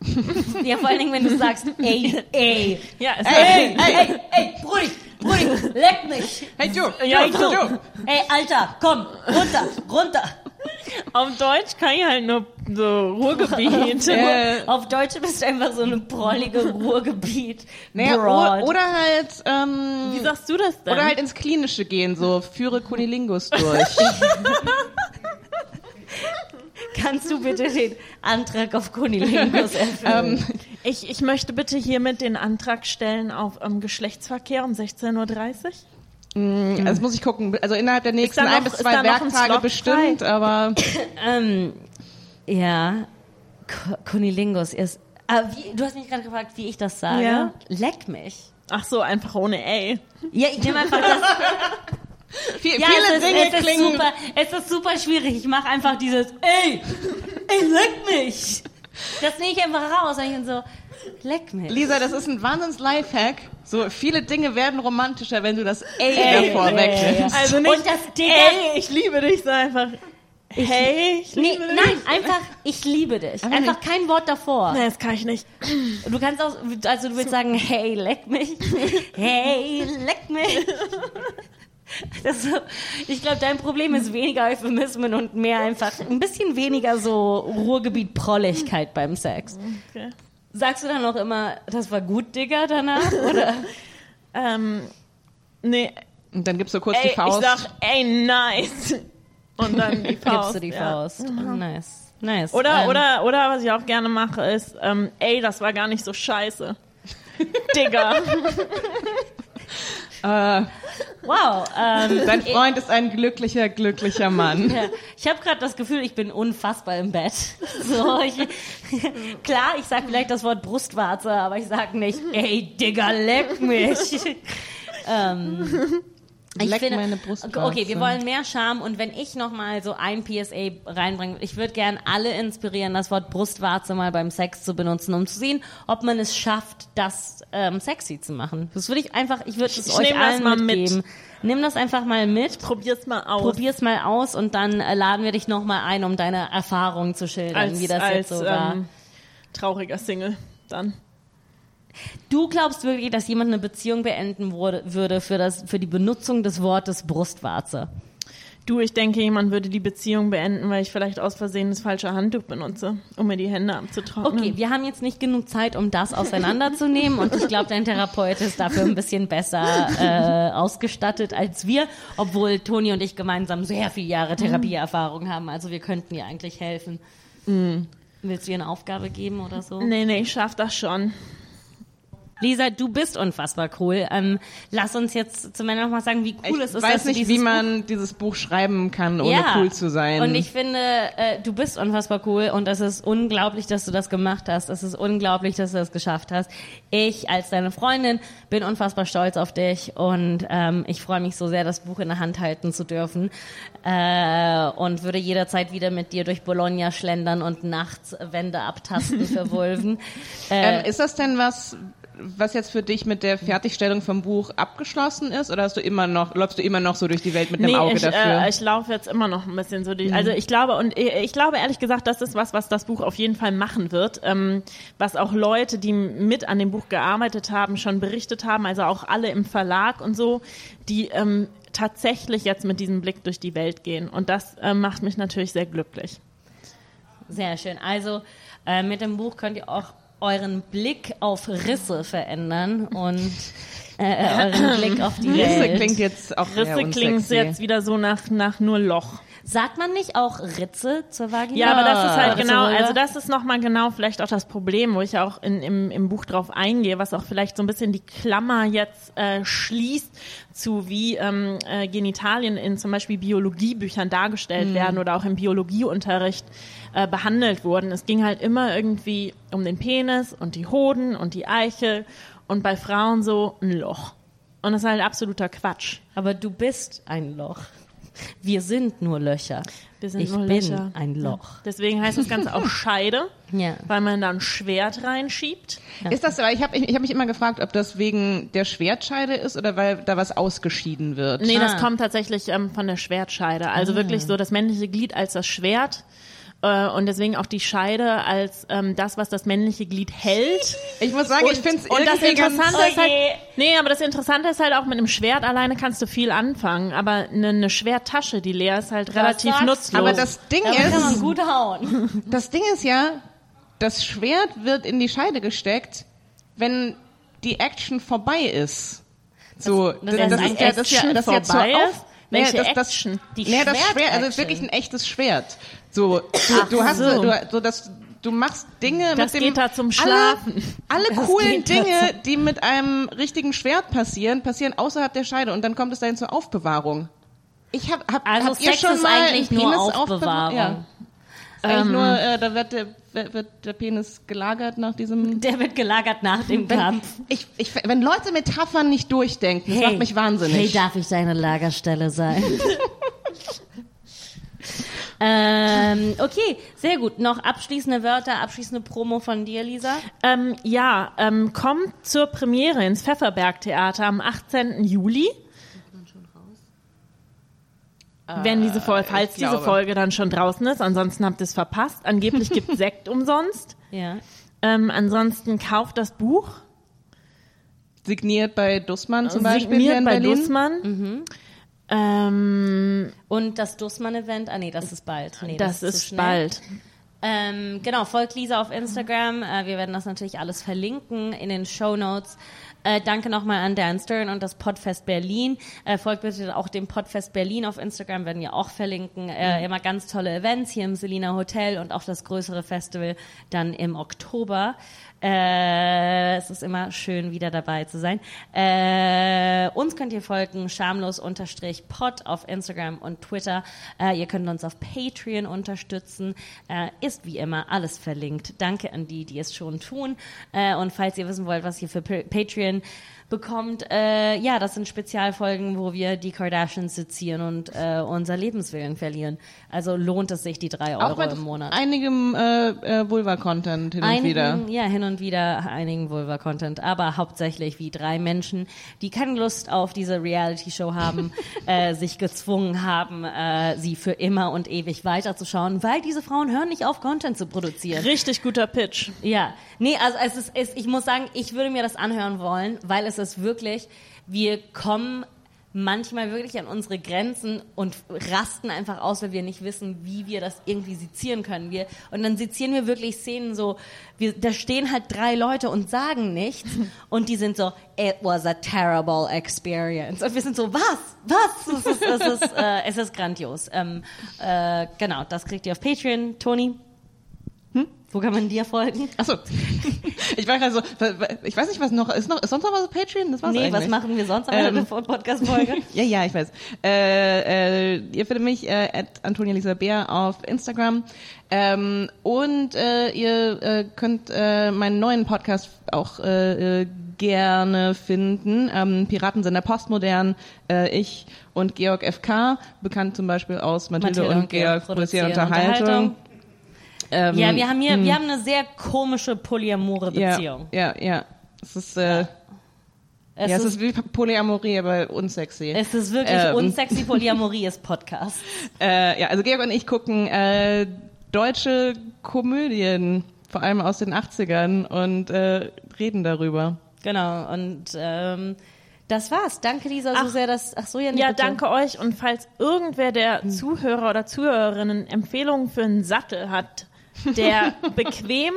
Ja, vor allen Dingen, wenn du sagst, ey, ey. Ja, es Ey, ey, ey, ey, Brudi, Brudi, leck mich. Hey du, Ja, du. du. Ey, Alter, komm, runter, runter. Auf Deutsch kann ich halt nur so Ruhrgebiet. Äh, Auf Deutsch bist du einfach so eine prollige Ruhrgebiet. naja, Broad. oder halt, ähm, Wie sagst du das denn? oder halt ins Klinische gehen, so führe Kunilingus durch. Kannst du bitte den Antrag auf Kunilingus erfüllen? ähm, ich, ich möchte bitte hiermit den Antrag stellen auf ähm, Geschlechtsverkehr um 16.30 Uhr. Also das muss ich gucken. Also innerhalb der nächsten noch- ein bis zwei ein Werktage bestimmt, aber Ähm, ja, Kunilingus ist. Ah, wie, du hast mich gerade gefragt, wie ich das sage. Ja. Leck mich. Ach so, einfach ohne ey. Ja, ich nehme einfach das. viel, Ja, viele es ist, Dinge es ist klingen. super. Es ist super schwierig. Ich mache einfach dieses Ey, ey, leck mich. Das nehme ich einfach raus und ich bin so, leck mich. Lisa, das ist ein wahnsinns Lifehack. So viele Dinge werden romantischer, wenn du das Ey, Ey, davor wegnimmst. Also nicht, Und das Digga- ey, ich liebe dich, sondern einfach, hey, ich Nee, liebe dich. nein, einfach, ich liebe dich. Einfach kein Wort davor. Nee, das kann ich nicht. Du kannst auch, also du willst sagen, hey, leck mich. Hey, leck mich. Das so, ich glaube, dein Problem ist weniger Euphemismen und mehr einfach ein bisschen weniger so Ruhrgebiet-Prolligkeit beim Sex. Okay. Sagst du dann auch immer, das war gut, Digga, danach? Oder? Ähm, nee, Und dann gibst du kurz ey, die Faust. ich sag, ey, nice. Und dann die Faust. Gibst du die ja. Faust. Nice. Nice. Oder, Ähm, oder, oder, was ich auch gerne mache, ist, ähm, ey, das war gar nicht so scheiße. Digga. äh, Wow. Ähm, dein Freund ist ein glücklicher, glücklicher Mann. Ja, ich habe gerade das Gefühl, ich bin unfassbar im Bett. So, ich, klar, ich sag vielleicht das Wort Brustwarze, aber ich sag nicht, ey, Digga, leck mich. ähm, ich Leck meine Brustwarze. Okay, wir wollen mehr Charme und wenn ich noch mal so ein PSA reinbringe, ich würde gern alle inspirieren, das Wort Brustwarze mal beim Sex zu benutzen, um zu sehen, ob man es schafft, das ähm, sexy zu machen. Das würde ich einfach, ich würde es Ich euch nehm das allen mal mit. mitgeben. Nimm das einfach mal mit. Probier's mal aus. Probier's mal aus und dann äh, laden wir dich noch mal ein, um deine Erfahrungen zu schildern, als, wie das als jetzt so war. ähm, trauriger Single dann. Du glaubst wirklich, dass jemand eine Beziehung beenden wurde, würde für, das, für die Benutzung des Wortes Brustwarze? Du, ich denke, jemand würde die Beziehung beenden, weil ich vielleicht aus Versehen das falsche Handtuch benutze, um mir die Hände abzutrocknen. Okay, wir haben jetzt nicht genug Zeit, um das auseinanderzunehmen und ich glaube, dein Therapeut ist dafür ein bisschen besser äh, ausgestattet als wir, obwohl Toni und ich gemeinsam sehr viele Jahre Therapieerfahrung haben. Also wir könnten ihr eigentlich helfen. Willst du ihr eine Aufgabe geben oder so? Nee, nee, ich schaff das schon. Lisa, du bist unfassbar cool. Ähm, lass uns jetzt zum Ende noch mal sagen, wie cool ich es ist, weiß dass du nicht, wie Buch man dieses Buch schreiben kann, ohne Ja. cool zu sein. Und ich finde, äh, du bist unfassbar cool und es ist unglaublich, dass du das gemacht hast. Es ist unglaublich, dass du das geschafft hast. Ich als deine Freundin bin unfassbar stolz auf dich und ähm, ich freue mich so sehr, das Buch in der Hand halten zu dürfen äh, und würde jederzeit wieder mit dir durch Bologna schlendern und nachts Wände abtasten für Vulven. Äh, ähm, ist das denn was, was jetzt für dich mit der Fertigstellung vom Buch abgeschlossen ist, oder hast du immer noch, läufst du immer noch so durch die Welt mit einem Nee, Auge ich, dafür? Mhm. äh, ich laufe jetzt immer noch ein bisschen so durch. Also ich glaube, und ich, ich glaube ehrlich gesagt, das ist was, was das Buch auf jeden Fall machen wird, ähm, was auch Leute, die mit an dem Buch gearbeitet haben, schon berichtet haben, also auch alle im Verlag und so, die ähm, tatsächlich jetzt mit diesem Blick durch die Welt gehen. Und das äh, macht mich natürlich sehr glücklich. Sehr schön. Also äh, mit dem Buch könnt ihr auch euren Blick auf Risse verändern und äh, euren Blick auf die Risse Welt. klingt jetzt auch Risse klingt jetzt wieder so nach, nach nur Loch. Sagt man nicht auch Ritze zur Vagina? Ja, aber das ist halt Ritze, genau, also das ist nochmal genau vielleicht auch das Problem, wo ich auch in, im, im Buch drauf eingehe, was auch vielleicht so ein bisschen die Klammer jetzt äh, schließt zu wie ähm, äh, Genitalien in zum Beispiel Biologiebüchern dargestellt werden oder auch im Biologieunterricht äh, behandelt wurden. Es ging halt immer irgendwie um den Penis und die Hoden und die Eichel und bei Frauen so ein Loch. Und das ist halt absoluter Quatsch. aber du bist ein Loch. Wir sind nur Löcher. Wir sind ich nur bin Löcher. ein Loch. Deswegen heißt das Ganze auch Scheide, Ja. weil man da ein Schwert reinschiebt. Ist das, weil ich habe ich, ich hab mich immer gefragt, ob das wegen der Schwertscheide ist oder weil da was ausgeschieden wird. Nee, das Ah. kommt tatsächlich ähm, von der Schwertscheide. Also wirklich so das männliche Glied als das Schwert. Äh, und deswegen auch die Scheide als ähm, das, was das männliche Glied hält. Ich muss sagen, ich finde es Und das irgendwie ganz... Interessante ist halt, Oh nee, aber das Interessante ist halt auch mit einem Schwert alleine kannst du viel anfangen, aber eine, eine Schwerttasche, die leer ist halt relativ sagst- nutzlos. Aber das Ding Da kann man ist, gut hauen. das Ding ist ja, das Schwert wird in die Scheide gesteckt, wenn die Action vorbei ist. So, das heißt, ist eigentlich ja, das ist ja, das ist ja zur ist? Auf, Welche nee, das, das, Action? Die nee, das Schwert, also ist wirklich ein echtes Schwert. So, du, du hast, so. du, so das, du machst Dinge Das mit dem, geht da zum Schlafen. Alle, alle coolen Dinge, die mit einem richtigen Schwert passieren, passieren außerhalb der Scheide und dann kommt es dahin zur Aufbewahrung. Ich hab, hab, Also habt ihr schon mal eigentlich einen nur Penis Aufbewahrung. Ja. Eigentlich nur, äh, da wird der, wird der Penis gelagert nach diesem. Der wird gelagert nach dem Kampf. Ich, ich, wenn Leute Metaphern nicht durchdenken, das macht mich wahnsinnig. Hey, darf ich deine Lagerstelle sein? ähm, okay, sehr gut. Noch abschließende Wörter, abschließende Promo von dir, Lisa. Ähm, ja, ähm, kommt zur Premiere ins Pfefferberg-Theater am 18. Juli. Wenn diese Folge, falls diese. Folge dann schon draußen ist, ansonsten habt ihr es verpasst. Angeblich gibt Sekt umsonst. Ja. Ähm, ansonsten kauft das Buch, Signiert bei Dussmann zum Beispiel hier signiert bei Berlin. Dussmann. Ähm, Und das Dussmann-Event, ah nee, das ist bald. Nee, das, zu ist schnell. bald. Ähm, genau, folgt Lisa auf Instagram. Äh, wir werden das natürlich alles verlinken in den Show Notes. Äh, danke nochmal an Dan Stern und das Podfest Berlin. Äh, folgt bitte auch dem Podfest Berlin auf Instagram, werden wir auch verlinken. Äh, immer ganz tolle Events hier im Selina Hotel und auch das größere Festival dann im Oktober. Äh, es ist immer schön, wieder dabei zu sein. Äh, uns könnt ihr folgen, schamlos-pod auf Instagram und Twitter. Äh, ihr könnt uns auf Patreon unterstützen. Äh, ist wie immer alles verlinkt. Danke an die, die es schon tun. Äh, und falls ihr wissen wollt, was ihr für Pa- Patreon bekommt, äh, ja, das sind Spezialfolgen, wo wir die Kardashians sezieren und äh, unser Lebenswillen verlieren. Also lohnt es sich die drei Auch Euro mit im Monat. einigem äh, äh, Vulva-Content hin und Einigen, wieder. ja, hin und wieder einigen Vulva-Content, aber hauptsächlich wie drei Menschen, die keine Lust auf diese Reality-Show haben, äh, sich gezwungen haben, äh, sie für immer und ewig weiterzuschauen, weil diese Frauen hören nicht auf, Content zu produzieren. Richtig guter Pitch. Ja, nee, also es ist, es, ich muss sagen, ich würde mir das anhören wollen, weil es ist wirklich, wir kommen manchmal wirklich an unsere Grenzen und rasten einfach aus, weil wir nicht wissen, wie wir das irgendwie sezieren können. Wir, und dann sezieren wir wirklich Szenen so, wir, da stehen halt drei Leute und sagen nichts und die sind so, it was a terrible experience. Und wir sind so, was? Was? Es ist, es ist, äh, es ist grandios. Ähm, äh, genau, das kriegt ihr auf Patreon. Toni? Wo kann man dir folgen? Achso. Ich war gerade so, ich weiß nicht, was noch, ist noch, ist sonst noch was auf Patreon? Das war's Nee, eigentlich. was machen wir sonst an Ähm, der Podcast-Folge? Ja, ja, ich weiß. Äh, äh, ihr findet mich äh, at Antonia Lisa Bär auf Instagram. Ähm, und äh, ihr äh, könnt äh, meinen neuen Podcast auch äh, äh, gerne finden. Ähm, Piratensender Postmodern, äh, ich und Georg FK, bekannt zum Beispiel aus Mathilde, und, Georg produzieren Unterhaltung. Ähm, Ja, wir haben hier, wir haben eine sehr komische polyamore Beziehung. Ja, ja, ja. Es ist, äh, Es, ja, es ist, ist wie Polyamorie, aber unsexy. es ist wirklich ähm, unsexy Polyamorie ist Podcast. Äh, ja, also Georg und ich gucken äh, deutsche Komödien, vor allem aus den 80ern, und äh, reden darüber. Genau. Und ähm, das war's. Danke, Lisa, so Ach. sehr, dass. Ach so, ja, nee, Ja, bitte. danke euch. Und falls irgendwer der Zuhörer oder Zuhörerinnen Empfehlungen für einen Sattel hat, der bequem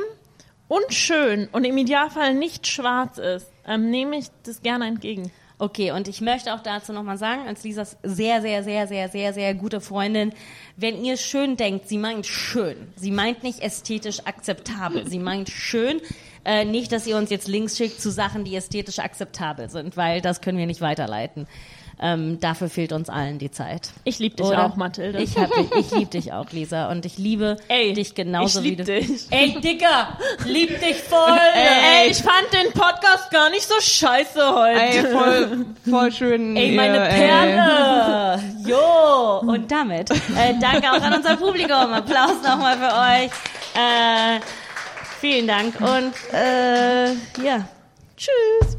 und schön und im Idealfall nicht schwarz ist, ähm, nehme ich das gerne entgegen. Okay, und ich möchte auch dazu nochmal sagen, als Lisas sehr, sehr, sehr, sehr, sehr, sehr gute Freundin, wenn ihr schön denkt, sie meint schön. Sie meint nicht ästhetisch akzeptabel. Sie meint schön. Äh, nicht, dass ihr uns jetzt Links schickt zu Sachen, die ästhetisch akzeptabel sind, weil das können wir nicht weiterleiten. Ähm, dafür fehlt uns allen die Zeit. Ich liebe dich Oder? auch, Mathilde. Ich, hab dich, ich liebe dich auch, Lisa. Und ich liebe Ey, dich genauso ich wie lieb du. dich. Ey, Dicker, lieb dich voll. Ey, ich fand den Podcast gar nicht so scheiße heute. Ey, voll, voll schön. Ey, meine ey. Perle. Jo, und damit äh, danke auch an unser Publikum. Applaus nochmal für euch. Äh, vielen Dank und äh, ja, tschüss.